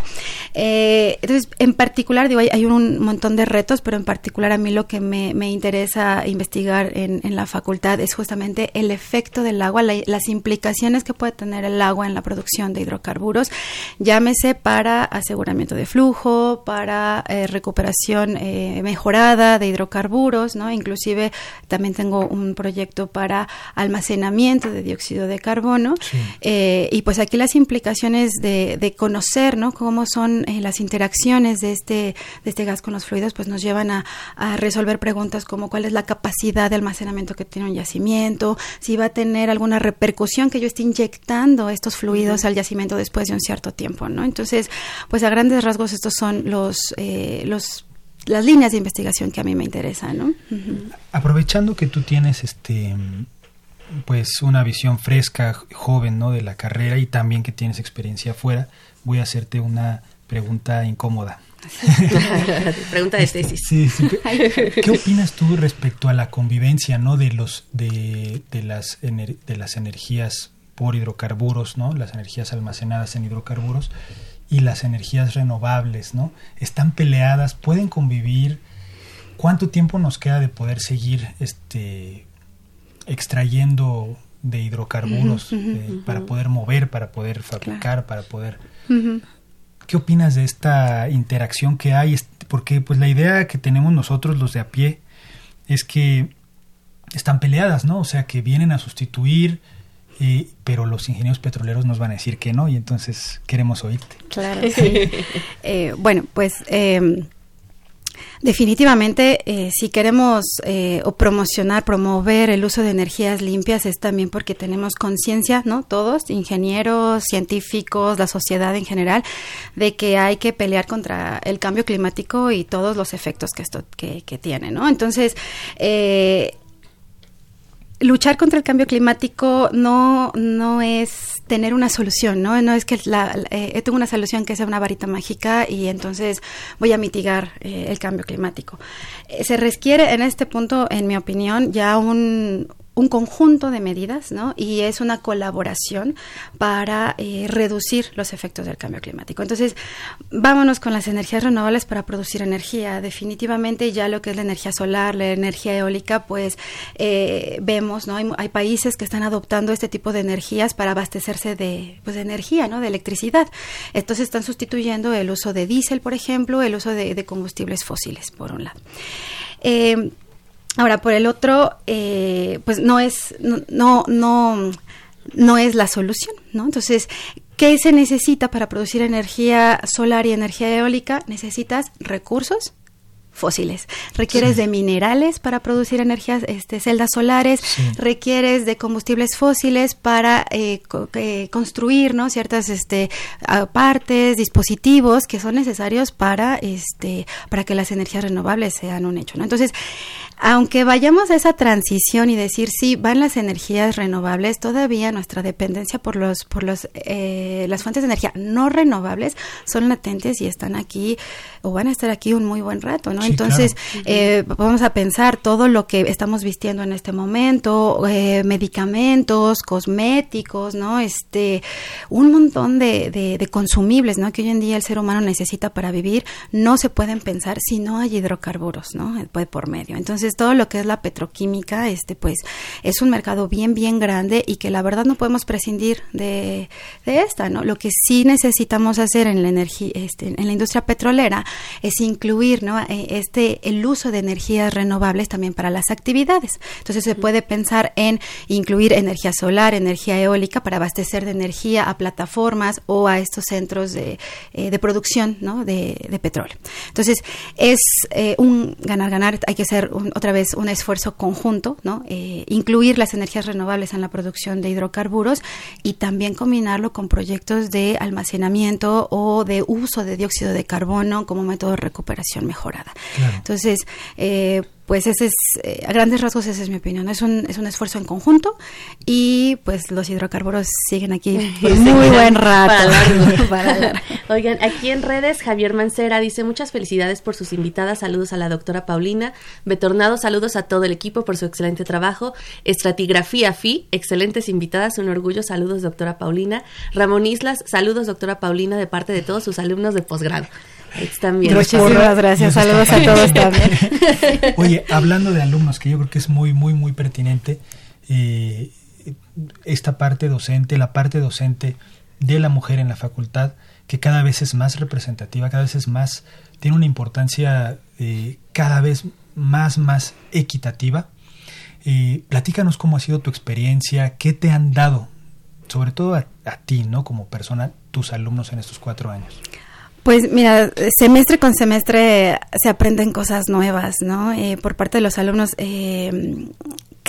E: Eh, entonces, en particular, digo, hay, un montón de retos, pero en particular a mí lo que me, interesa investigar en, la facultad es justamente el efecto del agua, las implicaciones que puede tener el agua en la producción de hidrocarburos, llámese para aseguramiento de flujo, para eh, recuperación eh, mejorada de hidrocarburos, ¿no? Inclusive también tengo un proyecto para almacenamiento de dióxido de carbono y pues aquí las implicaciones de, de conocer, ¿no? Cómo son eh, las interacciones de este, de este gas con los fluidos, pues nos llevan a, resolver preguntas como cuál es la capacidad de almacenamiento que tiene un yacimiento, si va a tener alguna repercusión que yo esté inyectando estos fluidos al yacimiento después de un cierto tiempo, ¿no? Entonces, pues a grandes rasgos estos son los, eh, los las líneas de investigación que a mí me interesan, ¿no?
A: Aprovechando que tú tienes este pues una visión fresca, joven, ¿no? De la carrera y también que tienes experiencia afuera, voy a hacerte una pregunta incómoda.
B: pregunta de este, tesis.
A: ¿Qué opinas tú respecto a la convivencia, ¿no? De los de, de las de las energías por hidrocarburos, ¿no? Las energías almacenadas en hidrocarburos y las energías renovables, ¿no? Están peleadas, pueden convivir. ¿Cuánto tiempo nos queda de poder seguir este extrayendo de hidrocarburos eh, para poder mover, para poder fabricar, para poder... ¿Qué opinas de esta interacción que hay? Porque pues la idea que tenemos nosotros los de a pie es que están peleadas, ¿no? O sea, que vienen a sustituir, eh, pero los ingenieros petroleros nos van a decir que no y entonces queremos oírte.
E: Claro, sí. Eh, bueno, pues em, Definitivamente, eh, si queremos eh, o promocionar, promover el uso de energías limpias es también porque tenemos conciencia, ¿no? Todos, ingenieros, científicos, la sociedad en general, de que hay que pelear contra el cambio climático y todos los efectos que esto que, que tiene, ¿no? Entonces, eh, luchar contra el cambio climático no, no es tener una solución, ¿no? No es que la, eh, tengo una solución que sea una varita mágica y entonces voy a mitigar eh, el cambio climático. Eh, se requiere en este punto, en mi opinión, ya un, un conjunto de medidas, ¿no? Y es una colaboración para eh, reducir los efectos del cambio climático. Entonces, vámonos con las energías renovables para producir energía. Definitivamente ya lo que es la energía solar, la energía eólica, pues eh, vemos, ¿no? Hay, países que están adoptando este tipo de energías para abastecerse de, pues, de energía, ¿no? De electricidad. Entonces están sustituyendo el uso de diésel, por ejemplo, el uso de, combustibles fósiles, por un lado. Eh, Ahora, por el otro, eh, pues no es, no, no, no es la solución, ¿no? Entonces, ¿qué se necesita para producir energía solar y energía eólica? Necesitas recursos fósiles. Requieres de minerales para producir energías, este, celdas solares, requieres de combustibles fósiles para eh, eh, construir, ¿no? Ciertas, este, partes, dispositivos que son necesarios para, este, para que las energías renovables sean un hecho, ¿no? Entonces, aunque vayamos a esa transición y decir sí van las energías renovables, todavía nuestra dependencia por los por los eh, las fuentes de energía no renovables son latentes y están aquí o van a estar aquí un muy buen rato, ¿no? Entonces, eh, vamos a pensar todo lo que estamos vistiendo en este momento, eh, medicamentos, cosméticos, ¿no? Este, un montón de, de, consumibles, ¿no? Que hoy en día el ser humano necesita para vivir, no se pueden pensar si no hay hidrocarburos, ¿no? Puede por medio. Entonces, todo lo que es la petroquímica, este, pues, es un mercado bien, bien grande y que la verdad no podemos prescindir de, de esta, ¿no? Lo que sí necesitamos hacer en la energía, este, en la industria petrolera es incluir, ¿no? E, este, el uso de energías renovables también para las actividades. Entonces, se puede pensar en incluir energía solar, energía eólica para abastecer de energía a plataformas o a estos centros de, eh, de producción, ¿no? De, de, petróleo. Entonces, es eh, un ganar-ganar, hay que hacer otra vez un esfuerzo conjunto, ¿no? Eh, incluir las energías renovables en la producción de hidrocarburos y también combinarlo con proyectos de almacenamiento o de uso de dióxido de carbono como método de recuperación mejorada. Entonces, eh, pues ese es, eh, a grandes rasgos esa es mi opinión. Es un, es un esfuerzo en conjunto y pues los hidrocarburos siguen aquí por muy buen rato.
B: Oigan, aquí en redes Javier Mancera dice muchas felicidades por sus invitadas, saludos a la doctora Paulina, Betornado, saludos a todo el equipo por su excelente trabajo, Estratigrafía FI, excelentes invitadas, un orgullo, saludos doctora Paulina, Ramón Islas, saludos doctora Paulina de parte de todos sus alumnos de posgrado.
E: También. Muchísimas gracias. Saludos a todos también.
A: Oye, hablando de alumnos, que yo creo que es muy, muy, muy pertinente eh, esta parte docente, la parte docente de la mujer en la facultad, que cada vez es más representativa, cada vez es más, tiene una importancia eh, cada vez más, más equitativa. Eh, platícanos cómo ha sido tu experiencia, qué te han dado, sobre todo a, a ti, ¿no? Como persona, tus alumnos en estos cuatro años.
E: Pues mira, semestre con semestre se aprenden cosas nuevas, ¿no? Eh, por parte de los alumnos, eh,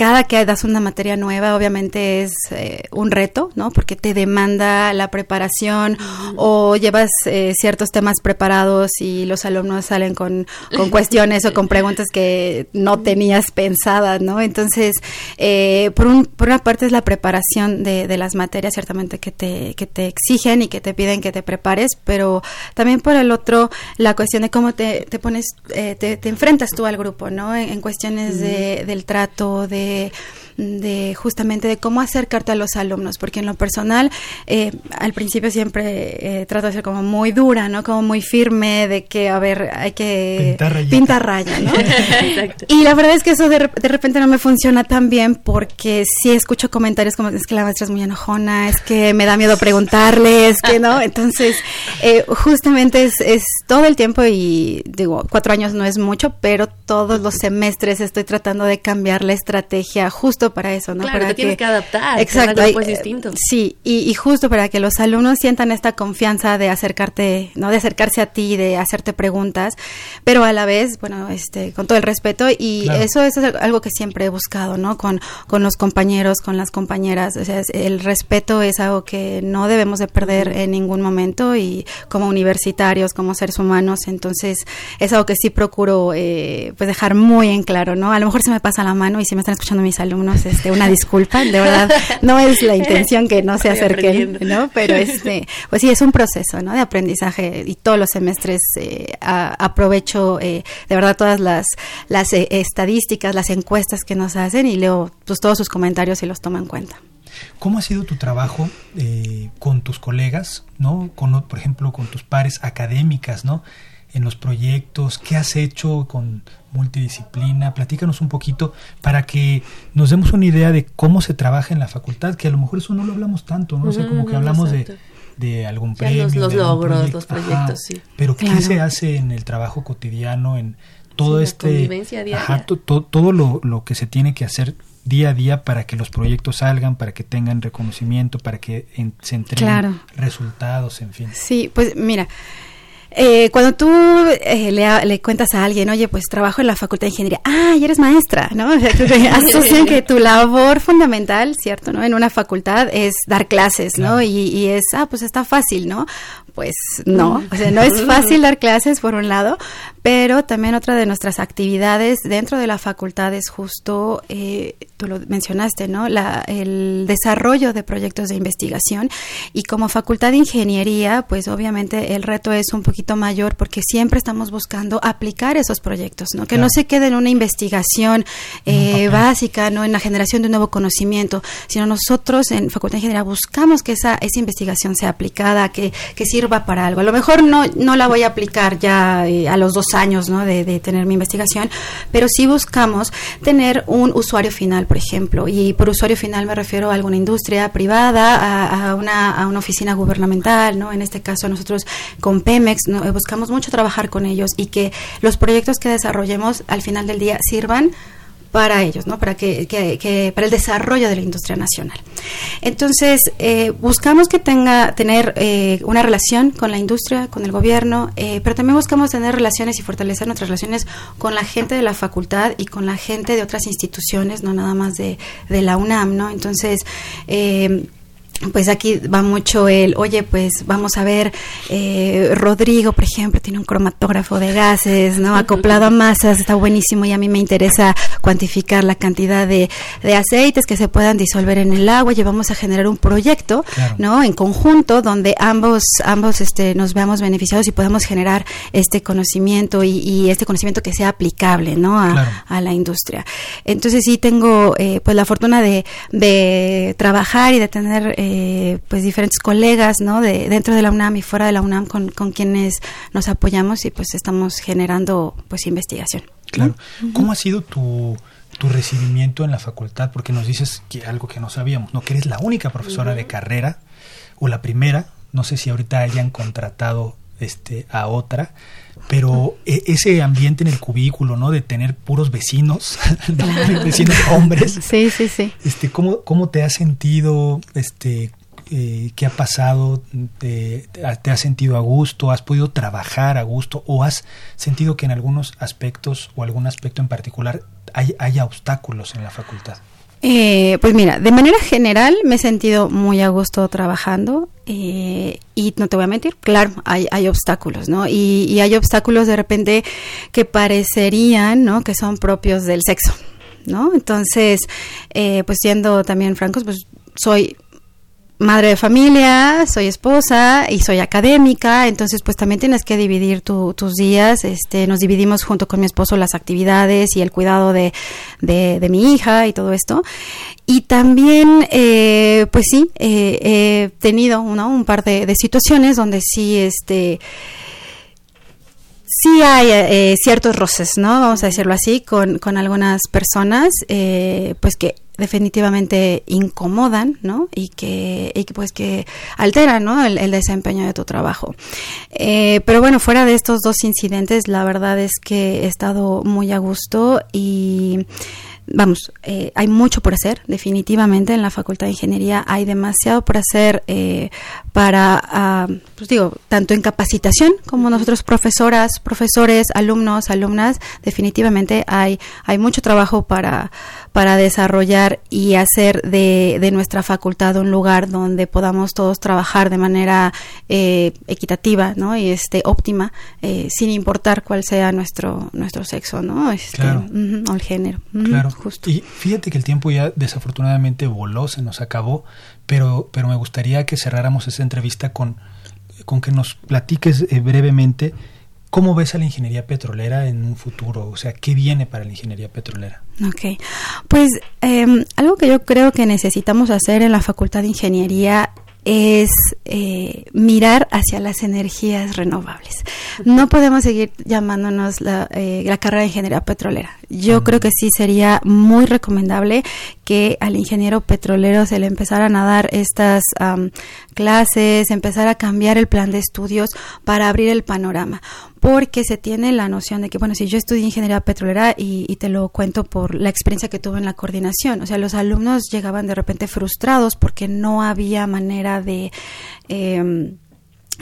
E: cada que das una materia nueva, obviamente es eh, un reto, ¿no? Porque te demanda la preparación o llevas eh, ciertos temas preparados y los alumnos salen con, con cuestiones o con preguntas que no tenías pensadas, ¿no? Entonces, eh, por, un, por una parte es la preparación de, de las materias, ciertamente que te, que te exigen y que te piden que te prepares, pero también por el otro, la cuestión de cómo te, te pones, te, te, enfrentas tú al grupo, ¿no? En, cuestiones de, del trato, de で de, justamente de cómo acercarte a los alumnos, porque en lo personal eh, al principio siempre eh, trato de ser como muy dura, ¿no? Como muy firme de que, a ver, hay que pintar, raya, ¿no? y la verdad es que eso de, de, repente no me funciona tan bien porque sí escucho comentarios como es que la maestra es muy enojona, es que me da miedo preguntarle, es que no, entonces eh, justamente es, es todo el tiempo y digo, cuatro años no es mucho, pero todos los semestres estoy tratando de cambiar la estrategia justo para eso, ¿no?
B: Claro,
E: para
B: te tienes que adaptar.
E: Exacto.
B: es distinto.
E: Sí, y, justo para que los alumnos sientan esta confianza de acercarte, ¿no? De acercarse a ti, de hacerte preguntas, pero a la vez, bueno, este, con todo el respeto y eso, es algo que siempre he buscado, ¿no? Con, con los compañeros, con las compañeras, o sea, el respeto es algo que no debemos de perder en ningún momento y como universitarios, como seres humanos, entonces es algo que sí procuro, eh, pues dejar muy en claro, ¿no? A lo mejor se me pasa la mano y si me están escuchando mis alumnos, este, una disculpa, de verdad, no es la intención que no se acerquen, ¿no? Pero este, pues sí, es un proceso, ¿no? De aprendizaje y todos los semestres eh, aprovecho eh, de verdad todas las, las eh, estadísticas, las encuestas que nos hacen y leo pues todos sus comentarios y los tomo en cuenta.
A: ¿Cómo ha sido tu trabajo con tus colegas, no? Con, por ejemplo, con tus pares académicas, ¿no? En los proyectos, ¿qué has hecho con multidisciplina. Platícanos un poquito para que nos demos una idea de cómo se trabaja en la facultad, que a lo mejor eso no lo hablamos tanto, ¿no? sé, como que hablamos de, de, algún premio.
B: Los, logros, los proyectos, sí.
A: Pero ¿qué se hace en el trabajo cotidiano, en todo este... Ajá, todo lo, lo que se tiene que hacer día a día para que los proyectos salgan, para que tengan reconocimiento, para que se entreguen resultados, en fin.
E: Sí, pues mira, eh, cuando tú eh, le, le, cuentas a alguien, oye, pues trabajo en la Facultad de Ingeniería, ah, y eres maestra, ¿no? asocian que tu labor fundamental, ¿cierto? ¿no? En una facultad es dar clases, ¿no? Y, y, es, ah, pues está fácil, ¿no? Pues no, o sea, no es fácil dar clases por un lado, pero también otra de nuestras actividades dentro de la facultad es justo, eh, tú lo mencionaste, ¿no? La, el desarrollo de proyectos de investigación y como facultad de ingeniería, pues obviamente el reto es un poquito mayor porque siempre estamos buscando aplicar esos proyectos, ¿no? Que no se quede en una investigación eh, básica, ¿no? En la generación de un nuevo conocimiento, sino nosotros en facultad de ingeniería buscamos que esa, esa investigación sea aplicada, que, que sirva para algo. A lo mejor no, no la voy a aplicar ya eh, a los dos años ¿no? de, tener mi investigación, pero sí buscamos tener un usuario final, por ejemplo, y por usuario final me refiero a alguna industria privada, a, una, a una oficina gubernamental, ¿no? En este caso nosotros con Pemex buscamos mucho trabajar con ellos y que los proyectos que desarrollemos al final del día sirvan para ellos, ¿no? Para que, que, para el desarrollo de la industria nacional. Entonces eh, buscamos que tenga tener eh, una relación con la industria, con el gobierno, eh, pero también buscamos tener relaciones y fortalecer nuestras relaciones con la gente de la facultad y con la gente de otras instituciones, no nada más de, de la UNAM, ¿no? Entonces pues aquí va mucho el, oye, pues vamos a ver, eh, Rodrigo, por ejemplo, tiene un cromatógrafo de gases, ¿no? Acoplado a masas, está buenísimo y a mí me interesa cuantificar la cantidad de, de aceites que se puedan disolver en el agua y vamos a generar un proyecto, ¿no? En conjunto donde ambos, ambos este, nos veamos beneficiados y podamos generar este conocimiento y, este conocimiento que sea aplicable, ¿no? A, a la industria. Entonces sí tengo, eh, pues la fortuna de, de trabajar y de tener eh, eh, pues diferentes colegas ¿no? de, dentro de la UNAM y fuera de la UNAM con, quienes nos apoyamos y pues estamos generando pues investigación.
A: Claro. ¿Cómo ha sido tu, tu recibimiento en la facultad? Porque nos dices que algo que no sabíamos, ¿no? Que eres la única profesora de carrera o la primera, no sé si ahorita hayan contratado este a otra, pero e, ese ambiente en el cubículo, ¿no? De tener puros vecinos, vecinos hombres.
E: Sí, sí, sí.
A: Este, ¿cómo, cómo te has sentido? Este, eh, ¿Qué ha pasado? ¿Te, ¿Te, has sentido a gusto? ¿Has podido trabajar a gusto? ¿O has sentido que en algunos aspectos o algún aspecto en particular hay, hay obstáculos en la facultad?
E: Eh, pues mira, de manera general me he sentido muy a gusto trabajando eh, y no te voy a mentir, claro, hay, hay obstáculos, ¿no? Y, hay obstáculos de repente que parecerían, ¿no? Que son propios del sexo, ¿no? Entonces, eh, pues siendo también francos, pues soy madre de familia, soy esposa y soy académica, entonces pues también tienes que dividir tus días, este, nos dividimos junto con mi esposo las actividades y el cuidado de, de, mi hija y todo esto. Y también, eh, pues sí, eh, he tenido un par de situaciones donde sí, este, sí hay eh, ciertos roces, ¿no? Vamos a decirlo así, con, con algunas personas, eh, pues que definitivamente incomodan, ¿no? Y que, y pues que alteran, ¿no? El, desempeño de tu trabajo. Eh, pero bueno, fuera de estos dos incidentes, la verdad es que he estado muy a gusto y vamos, eh, hay mucho por hacer, definitivamente en la Facultad de Ingeniería hay demasiado por hacer eh, para, ah, pues digo, tanto en capacitación como nosotros profesoras, profesores, alumnos, alumnas, definitivamente hay, hay mucho trabajo para, para desarrollar y hacer de, de nuestra facultad un lugar donde podamos todos trabajar de manera eh, equitativa, ¿no? Y este óptima, sin importar cuál sea nuestro nuestro sexo, ¿no? Este, o el género.
A: Claro. Y fíjate que el tiempo ya desafortunadamente voló, se nos acabó, pero, pero me gustaría que cerráramos esta entrevista con, con que nos platiques eh, brevemente cómo ves a la ingeniería petrolera en un futuro, o sea, qué viene para la ingeniería petrolera.
E: Ok, pues em, algo que yo creo que necesitamos hacer en la Facultad de Ingeniería es eh, mirar hacia las energías renovables. No podemos seguir llamándonos la, eh, la carrera de ingeniería petrolera. Yo creo que sí sería muy recomendable que al ingeniero petrolero se le empezaran a dar estas clases, empezar a cambiar el plan de estudios para abrir el panorama porque se tiene la noción de que, bueno, si yo estudié ingeniería petrolera y, te lo cuento por la experiencia que tuve en la coordinación, o sea, los alumnos llegaban de repente frustrados porque no había manera de... Eh,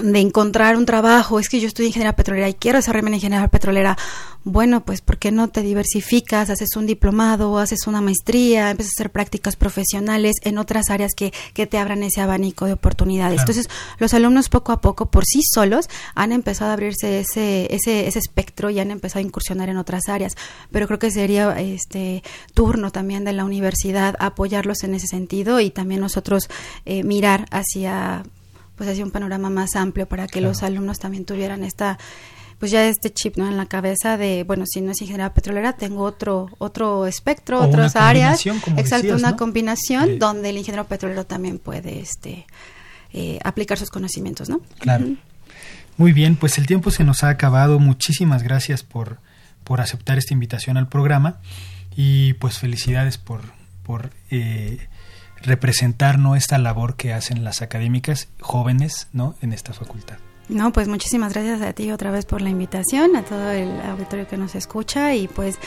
E: de encontrar un trabajo, es que yo estoy ingeniería petrolera y quiero desarrollarme en ingeniería petrolera. Bueno, pues ¿por qué no te diversificas? Haces un diplomado, haces una maestría, empiezas a hacer prácticas profesionales en otras áreas que, que te abran ese abanico de oportunidades. Entonces, los alumnos poco a poco, por sí solos, han empezado a abrirse ese, ese, ese espectro y han empezado a incursionar en otras áreas. Pero creo que sería este turno también de la universidad apoyarlos en ese sentido y también nosotros eh, mirar hacia pues hacía un panorama más amplio para que los alumnos también tuvieran esta pues ya este chip no en la cabeza de bueno si no es ingeniería petrolera tengo otro otro espectro otras áreas. exacto una combinación donde el ingeniero petrolero también puede este eh, aplicar sus conocimientos no
A: claro. Muy bien pues el tiempo se nos ha acabado. Muchísimas gracias por por aceptar esta invitación al programa y pues felicidades por por eh, representar ¿no? esta labor que hacen las académicas jóvenes ¿no? en esta facultad.
E: No, pues muchísimas gracias a ti otra vez por la invitación, a todo el auditorio que nos escucha y pues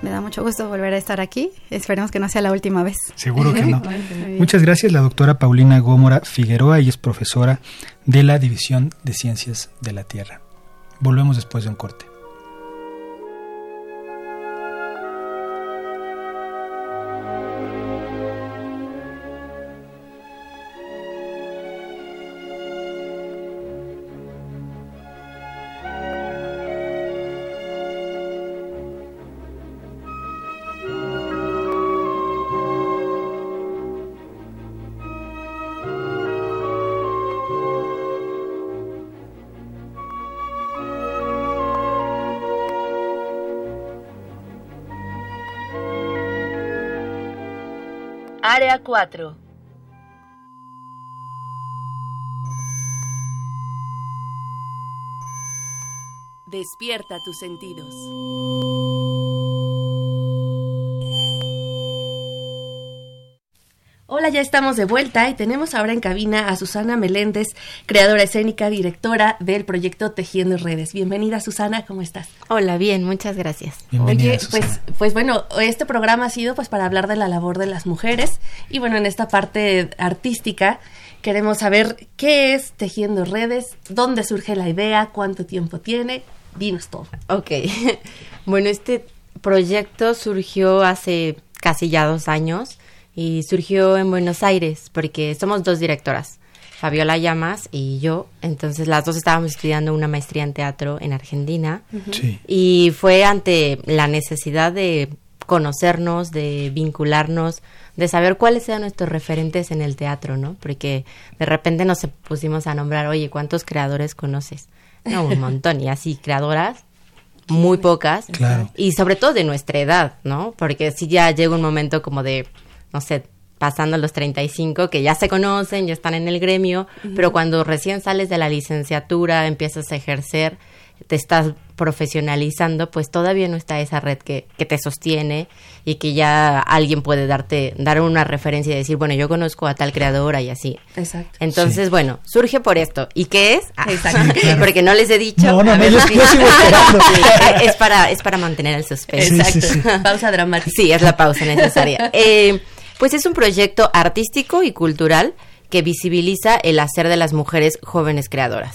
E: me da mucho gusto volver a estar aquí. Esperemos que no sea la última vez.
A: Seguro que no. Muchas gracias, la doctora Paulina Gómora Figueroa, y es profesora de la División de Ciencias de la Tierra. Volvemos después de un corte.
C: 4. Despierta tus sentidos.
B: Hola, ya estamos de vuelta y tenemos ahora en cabina a Susana Meléndez, creadora escénica, directora del proyecto Tejiendo Redes. Bienvenida, Susana, ¿cómo estás?
F: Hola, bien, muchas gracias.
B: Oye, pues, pues bueno, este programa ha sido pues para hablar de la labor de las mujeres y bueno, en esta parte artística queremos saber qué es Tejiendo Redes, dónde surge la idea, cuánto tiempo tiene, dinos todo.
F: Ok, bueno, este proyecto surgió hace casi ya dos años y surgió en Buenos Aires porque somos dos directoras, Fabiola Llamas y yo. Entonces las dos estábamos estudiando una maestría en teatro en Argentina y fue ante la necesidad de conocernos, de vincularnos, de saber cuáles eran nuestros referentes en el teatro, ¿no? Porque de repente nos pusimos a nombrar, oye, ¿cuántos creadores conoces? No, un montón. Y así, creadoras, muy pocas.
A: Claro.
F: Y sobre todo de nuestra edad, ¿no? Porque si ya llega un momento como de no sé, pasando los 35, que ya se conocen, ya están en el gremio, pero cuando recién sales de la licenciatura, empiezas a ejercer, te estás profesionalizando, pues todavía no está esa red que, que te sostiene y que ya alguien puede darte, dar una referencia y decir, bueno, yo conozco a tal creadora y así.
B: Exacto.
F: Entonces, bueno, surge por esto. ¿Y qué es? Ah, porque no les he dicho.
A: No, no, no, yo, sigo
F: esperando. es, para, es para mantener el suspenso.
B: Exacto. pausa dramática.
F: Sí, es la pausa necesaria. Eh, pues es un proyecto artístico y cultural que visibiliza el hacer de las mujeres jóvenes creadoras.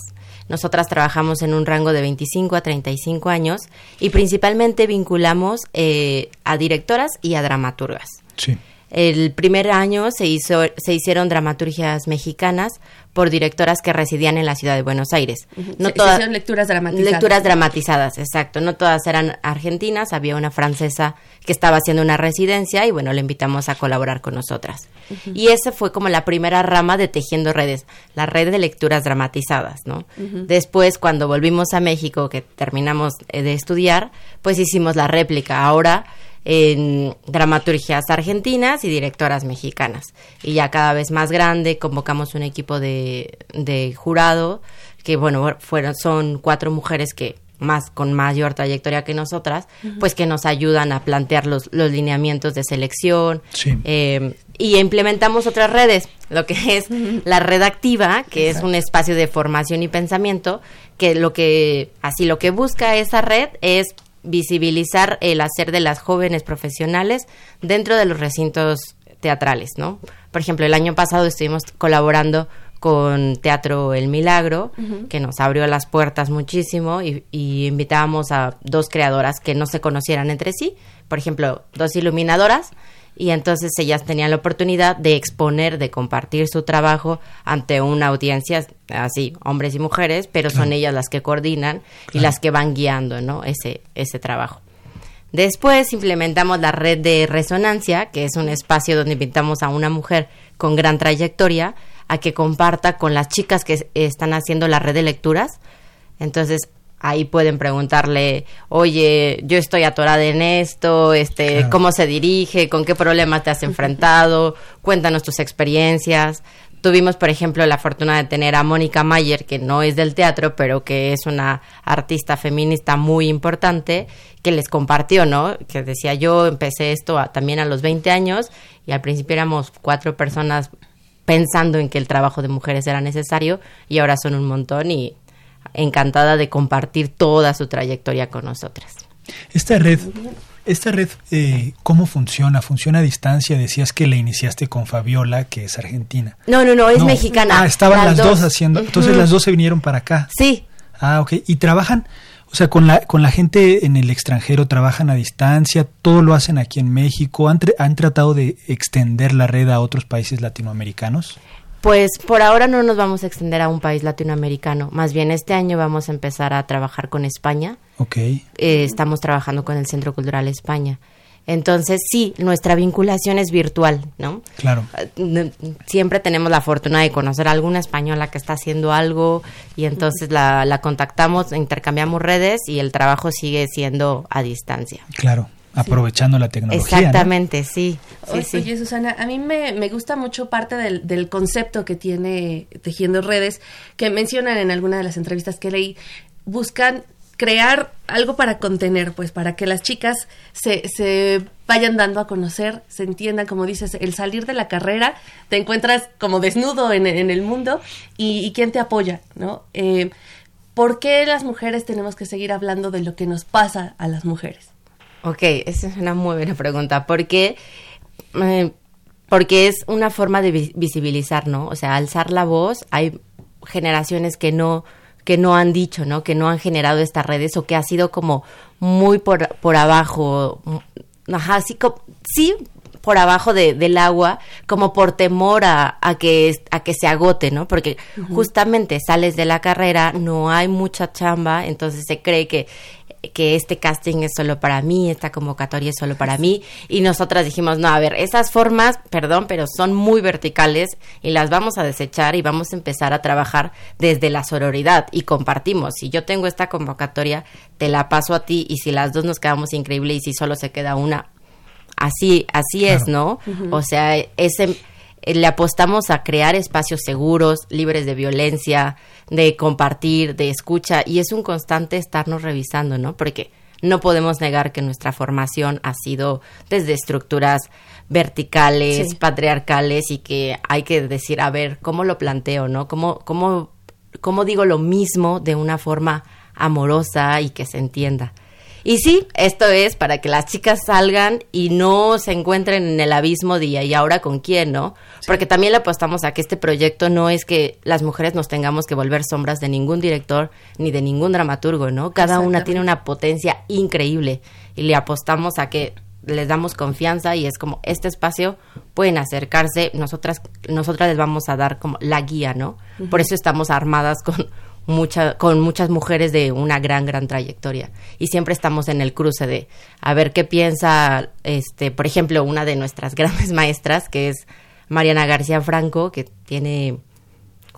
F: Nosotras trabajamos en un rango de 25 a 35 años y principalmente vinculamos eh, a directoras y a dramaturgas.
A: Sí.
F: El primer año se, hizo, se hicieron dramaturgias mexicanas por directoras que residían en la ciudad de Buenos Aires.
B: No todas lecturas dramatizadas.
F: Lecturas dramatizadas, exacto. No todas eran argentinas, había una francesa que estaba haciendo una residencia y bueno, le invitamos a colaborar con nosotras. Y esa fue como la primera rama de Tejiendo Redes, la red de lecturas dramatizadas, ¿no? Después, cuando volvimos a México, que terminamos eh, de estudiar, pues hicimos la réplica. Ahora en dramaturgias argentinas y directoras mexicanas. Y ya cada vez más grande, convocamos un equipo de, de jurado, que bueno, fueron, son cuatro mujeres que más con mayor trayectoria que nosotras, pues que nos ayudan a plantear los, los lineamientos de selección. Eh, y implementamos otras redes, lo que es la red activa, que es un espacio de formación y pensamiento, que lo que, así lo que busca esa red es visibilizar el hacer de las jóvenes profesionales dentro de los recintos teatrales, ¿no? Por ejemplo, el año pasado estuvimos colaborando con Teatro El Milagro, que nos abrió las puertas muchísimo y, y, invitábamos a dos creadoras que no se conocieran entre sí, por ejemplo, dos iluminadoras, y entonces ellas tenían la oportunidad de exponer, de compartir su trabajo ante una audiencia, así, hombres y mujeres, pero son ellas las que coordinan y las que van guiando, ¿no? Ese, ese trabajo. Después implementamos la red de resonancia, que es un espacio donde invitamos a una mujer con gran trayectoria a que comparta con las chicas que están haciendo la red de lecturas. Entonces, ahí pueden preguntarle, oye, yo estoy atorada en esto, este, cómo se dirige, con qué problemas te has enfrentado, cuéntanos tus experiencias. Tuvimos, por ejemplo, la fortuna de tener a Mónica Mayer, que no es del teatro, pero que es una artista feminista muy importante, que les compartió, ¿no? Que decía, yo empecé esto también a los 20 años y al principio éramos cuatro personas pensando en que el trabajo de mujeres era necesario y ahora son un montón y encantada de compartir toda su trayectoria con nosotras.
A: Esta red, esta red, eh, ¿cómo funciona? ¿Funciona a distancia? Decías que la iniciaste con Fabiola, que es argentina.
F: No, no, no, es mexicana.
A: Ah, estaban las, dos. haciendo, entonces las dos se vinieron para acá.
F: Sí.
A: Ah, ok. ¿Y trabajan, o sea, con la, con la gente en el extranjero, trabajan a distancia? ¿Todo lo hacen aquí en México? ¿Han, han tratado de extender la red a otros países latinoamericanos?
F: Pues por ahora no nos vamos a extender a un país latinoamericano. Más bien este año vamos a empezar a trabajar con España.
A: Ok.
F: Eh, estamos trabajando con el Centro Cultural España. Entonces, sí, nuestra vinculación es virtual, ¿no?
A: Claro.
F: Eh, siempre tenemos la fortuna de conocer a alguna española que está haciendo algo y entonces la, la contactamos, intercambiamos redes y el trabajo sigue siendo a distancia.
A: Claro aprovechando la tecnología.
F: Exactamente, sí.
B: oye, Susana, a mí me, me gusta mucho parte del, del, concepto que tiene Tejiendo Redes, que mencionan en alguna de las entrevistas que leí, buscan crear algo para contener, pues para que las chicas se, se vayan dando a conocer, se entiendan, como dices, el salir de la carrera, te encuentras como desnudo en, en el mundo y, y, quién te apoya, ¿no? Eh, ¿Por qué las mujeres tenemos que seguir hablando de lo que nos pasa a las mujeres?
F: Ok, esa es una muy buena pregunta. Porque, eh, porque es una forma de visibilizar, ¿no? O sea, alzar la voz. Hay generaciones que no que no han dicho, ¿no? Que no han generado estas redes o que ha sido como muy por, por abajo. Ajá, sí, sí por abajo de, del agua, como por temor a, a, que, a que se agote, ¿no? Porque justamente sales de la carrera, no hay mucha chamba, entonces se cree que que este casting es solo para mí, esta convocatoria es solo para mí. Y nosotras dijimos, no, a ver, esas formas, perdón, pero son muy verticales y las vamos a desechar y vamos a empezar a trabajar desde la sororidad y compartimos. Si yo tengo esta convocatoria, te la paso a ti y si las dos nos quedamos increíble y si solo se queda una, así, así es, ¿no? O sea, ese le apostamos a crear espacios seguros, libres de violencia, de compartir, de escucha, y es un constante estarnos revisando, ¿no? Porque no podemos negar que nuestra formación ha sido desde estructuras verticales, patriarcales, y que hay que decir, a ver, ¿cómo lo planteo, no? ¿Cómo, cómo, cómo digo lo mismo de una forma amorosa y que se entienda? Y sí, esto es para que las chicas salgan y no se encuentren en el abismo de y ahora con quién, ¿no? Porque también le apostamos a que este proyecto no es que las mujeres nos tengamos que volver sombras de ningún director ni de ningún dramaturgo, ¿no? Cada una tiene una potencia increíble y le apostamos a que les damos confianza y es como este espacio pueden acercarse, nosotras nosotras les vamos a dar como la guía, ¿no? Por eso estamos armadas con mucha, con muchas mujeres de una gran, gran trayectoria. Y siempre estamos en el cruce de a ver qué piensa, este, por ejemplo, una de nuestras grandes maestras, que es Mariana García Franco, que tiene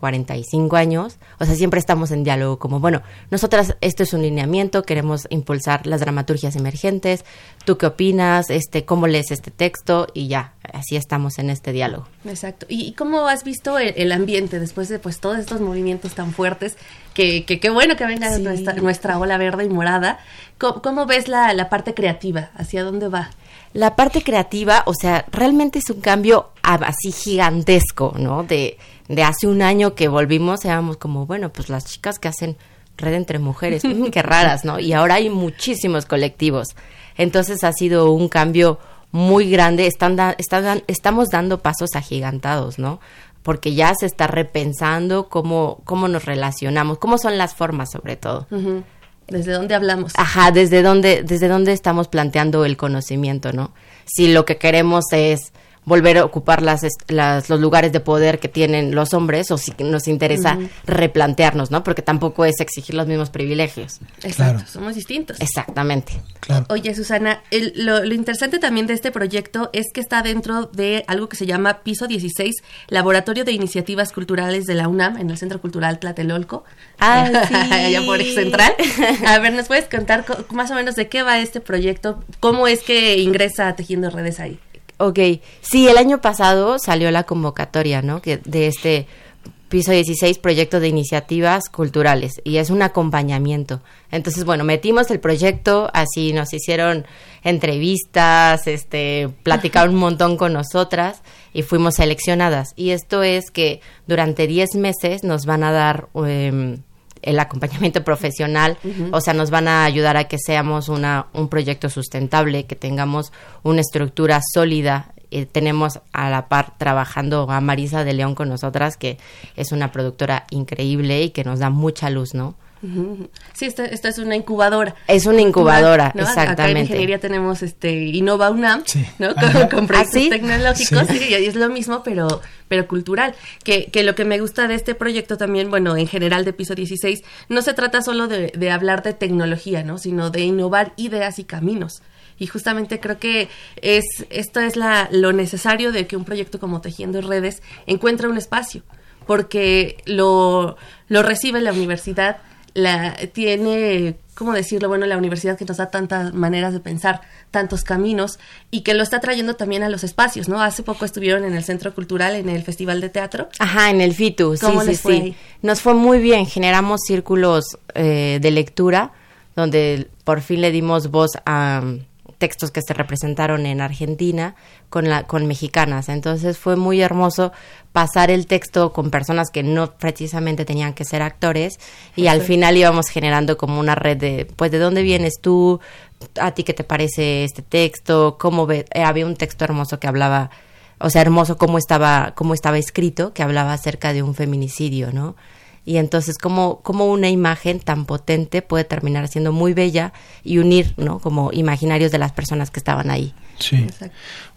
F: 45 años, o sea, siempre estamos en diálogo como, bueno, nosotras, esto es un lineamiento, queremos impulsar las dramaturgias emergentes, ¿tú qué opinas? Este, ¿Cómo lees este texto? Y ya, así estamos en este diálogo.
B: Exacto. ¿Y cómo has visto el, ambiente después de pues todos estos movimientos tan fuertes? Que qué bueno que venga nuestra, nuestra, ola verde y morada. ¿Cómo, ves la, la parte creativa? ¿Hacia dónde va?
F: La parte creativa, o sea, realmente es un cambio así gigantesco, ¿no? De de hace un año que volvimos, éramos como, bueno, pues las chicas que hacen red entre mujeres, mm, qué raras, ¿no? Y ahora hay muchísimos colectivos. Entonces ha sido un cambio muy grande, están estamos dando pasos agigantados, ¿no? porque ya se está repensando cómo, cómo nos relacionamos, cómo son las formas sobre todo.
B: ¿Desde dónde hablamos?
F: Ajá, desde dónde, desde dónde estamos planteando el conocimiento, ¿no? Si lo que queremos es volver a ocupar las, las, los lugares de poder que tienen los hombres o si nos interesa replantearnos, ¿no? Porque tampoco es exigir los mismos privilegios.
B: Exacto, somos distintos.
F: Exactamente.
B: Oye, Susana, lo, interesante también de este proyecto es que está dentro de algo que se llama Piso 16, Laboratorio de Iniciativas Culturales de la UNAM, en el Centro Cultural Tlatelolco.
F: Ah, sí.
B: Allá por el Central. A ver, ¿nos puedes contar más o menos de qué va este proyecto? ¿Cómo es que ingresa Tejiendo Redes ahí?
F: Ok, sí, el año pasado salió la convocatoria, ¿no? Que de este piso 16 proyecto de iniciativas culturales y es un acompañamiento. Entonces, bueno, metimos el proyecto, así nos hicieron entrevistas, este, platicaron un montón con nosotras y fuimos seleccionadas. Y esto es que durante 10 meses nos van a dar em, el acompañamiento profesional, o sea, nos van a ayudar a que seamos una, un proyecto sustentable, que tengamos una estructura sólida. Eh, tenemos a la par trabajando a Marisa de León con nosotras, que es una productora increíble y que nos da mucha luz, ¿no?
B: Sí, esta, es una incubadora.
F: Es una incubadora, exactamente. Acá en
B: ingeniería tenemos este Innova UNAM, ¿no? Con, proyectos ¿Ah, tecnológicos, y es lo mismo, pero, pero cultural. Que, que lo que me gusta de este proyecto también, bueno, en general de piso 16, no se trata solo de, de hablar de tecnología, ¿no? Sino de innovar ideas y caminos y justamente creo que es esto es la, lo necesario de que un proyecto como Tejiendo Redes encuentre un espacio porque lo, lo recibe la universidad la tiene, ¿cómo decirlo? Bueno, la universidad que nos da tantas maneras de pensar, tantos caminos y que lo está trayendo también a los espacios, ¿no? Hace poco estuvieron en el Centro Cultural, en el Festival de Teatro.
F: Ajá, en el FITU, sí, sí, sí. Nos fue muy bien, generamos círculos eh, de lectura donde por fin le dimos voz a textos que se representaron en Argentina con, la, con mexicanas. Entonces fue muy hermoso pasar el texto con personas que no precisamente tenían que ser actores y al final íbamos generando como una red de, pues, ¿de dónde vienes tú? ¿A ti qué te parece este texto? ¿Cómo ve? Eh, había un texto hermoso que hablaba, o sea, hermoso cómo estaba, cómo estaba escrito, que hablaba acerca de un feminicidio, ¿no? Y entonces como, como una imagen tan potente puede terminar siendo muy bella y unir, ¿no? Como imaginarios de las personas que estaban ahí.
A: Sí.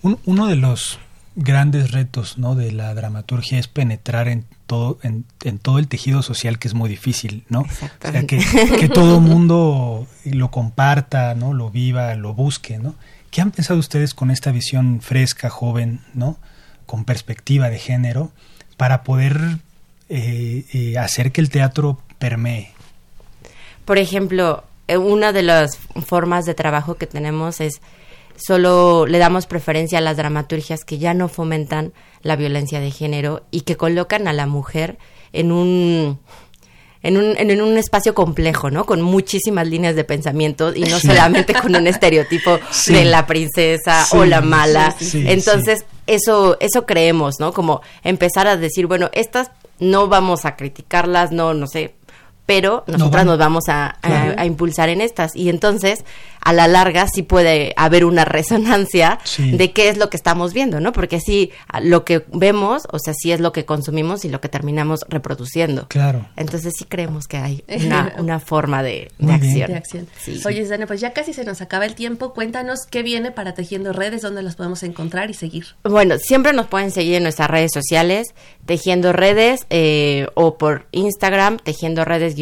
A: uno de los grandes retos ¿no? de la dramaturgia es penetrar en todo, en, todo el tejido social que es muy difícil, ¿no? O sea, que, que todo mundo lo comparta, ¿no? Lo viva, lo busque, ¿no? ¿Qué han pensado ustedes con esta visión fresca, joven, ¿no? Con perspectiva de género, para poder eh, eh, hacer que el teatro permee?
F: Por ejemplo, eh, una de las formas de trabajo que tenemos es solo le damos preferencia a las dramaturgias que ya no fomentan la violencia de género y que colocan a la mujer en un en un, en un espacio complejo, ¿no? Con muchísimas líneas de pensamiento y no solamente con un estereotipo de la princesa o la mala. Entonces, eso, eso creemos, ¿no? Como empezar a decir, bueno, estas no vamos a criticarlas, no, no sé, pero nosotras nos vamos a, impulsar en estas. Y entonces, a la larga, sí puede haber una resonancia de qué es lo que estamos viendo, ¿no? Porque sí, lo que vemos, o sea, sí es lo que consumimos y lo que terminamos reproduciendo.
A: Claro.
F: Entonces, sí creemos que hay una, forma de, acción.
B: Oye, Dana, pues ya casi se nos acaba el tiempo. Cuéntanos qué viene para Tejiendo Redes, dónde los podemos encontrar y seguir.
F: Bueno, siempre nos pueden seguir en nuestras redes sociales, Tejiendo Redes, eh, o por Instagram, Tejiendo Redes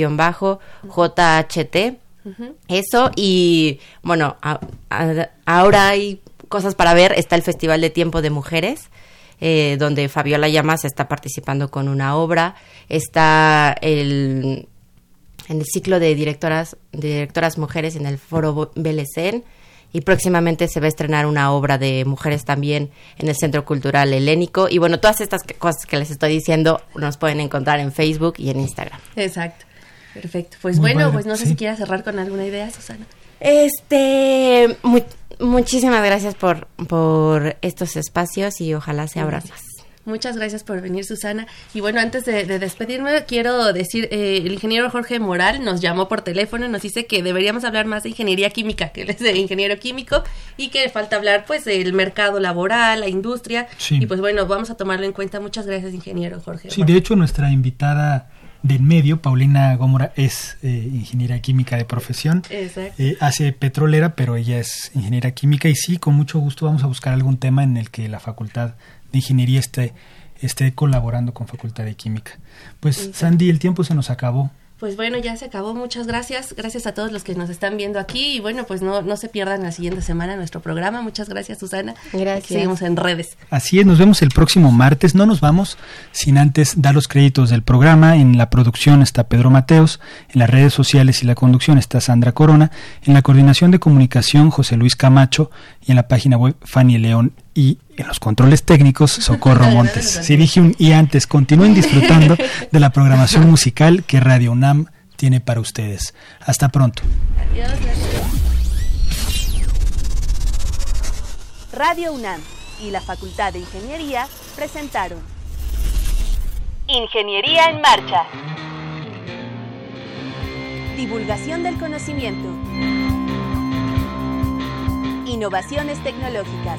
F: Eso y bueno, ahora hay cosas para ver. Está el Festival de Tiempo de Mujeres, eh, donde Fabiola Llamas está participando con una obra. Está el, en el ciclo de directoras, directoras mujeres en el Foro Belecén. Y próximamente se va a estrenar una obra de mujeres también en el Centro Cultural Helénico. Y bueno, todas estas cosas que les estoy diciendo nos pueden encontrar en Facebook y en Instagram.
B: Exacto. Perfecto. Pues bueno, pues no sé si quieras cerrar con alguna idea, Susana.
F: Este, muchísimas gracias por, por estos espacios y ojalá se abran más.
B: Muchas gracias por venir, Susana. Y bueno, antes de, despedirme, quiero decir, eh, el ingeniero Jorge Moral nos llamó por teléfono y nos dice que deberíamos hablar más de ingeniería química, que él es de ingeniero químico, y que falta hablar pues del mercado laboral, la industria. Y pues bueno, vamos a tomarlo en cuenta. Muchas gracias, ingeniero Jorge.
A: Sí, de hecho, nuestra invitada del medio, Paulina Gómora, es eh, ingeniera química de profesión. Eh, hace petrolera, pero ella es ingeniera química y sí, con mucho gusto vamos a buscar algún tema en el que la facultad de ingeniería esté, esté colaborando con facultad de química. Pues Sandy, el tiempo se nos acabó.
B: Pues bueno, ya se acabó. Muchas gracias. Gracias a todos los que nos están viendo aquí. Y bueno, pues no, no se pierdan la siguiente semana nuestro programa. Muchas gracias, Susana.
F: Gracias.
B: seguimos en redes.
A: Así es, nos vemos el próximo martes. No nos vamos sin antes dar los créditos del programa. En la producción está Pedro Mateos, en las redes sociales y la conducción está Sandra Corona, en la coordinación de comunicación José Luis Camacho y en la página web Fanny León y en los controles técnicos Socorro Montes. Si dije un y antes, continúen disfrutando de la programación musical que Radio UNAM tiene para ustedes. Hasta pronto. Adiós,
C: Radio UNAM y la Facultad de Ingeniería presentaron Ingeniería en Marcha. Divulgación del conocimiento. Innovaciones tecnológicas.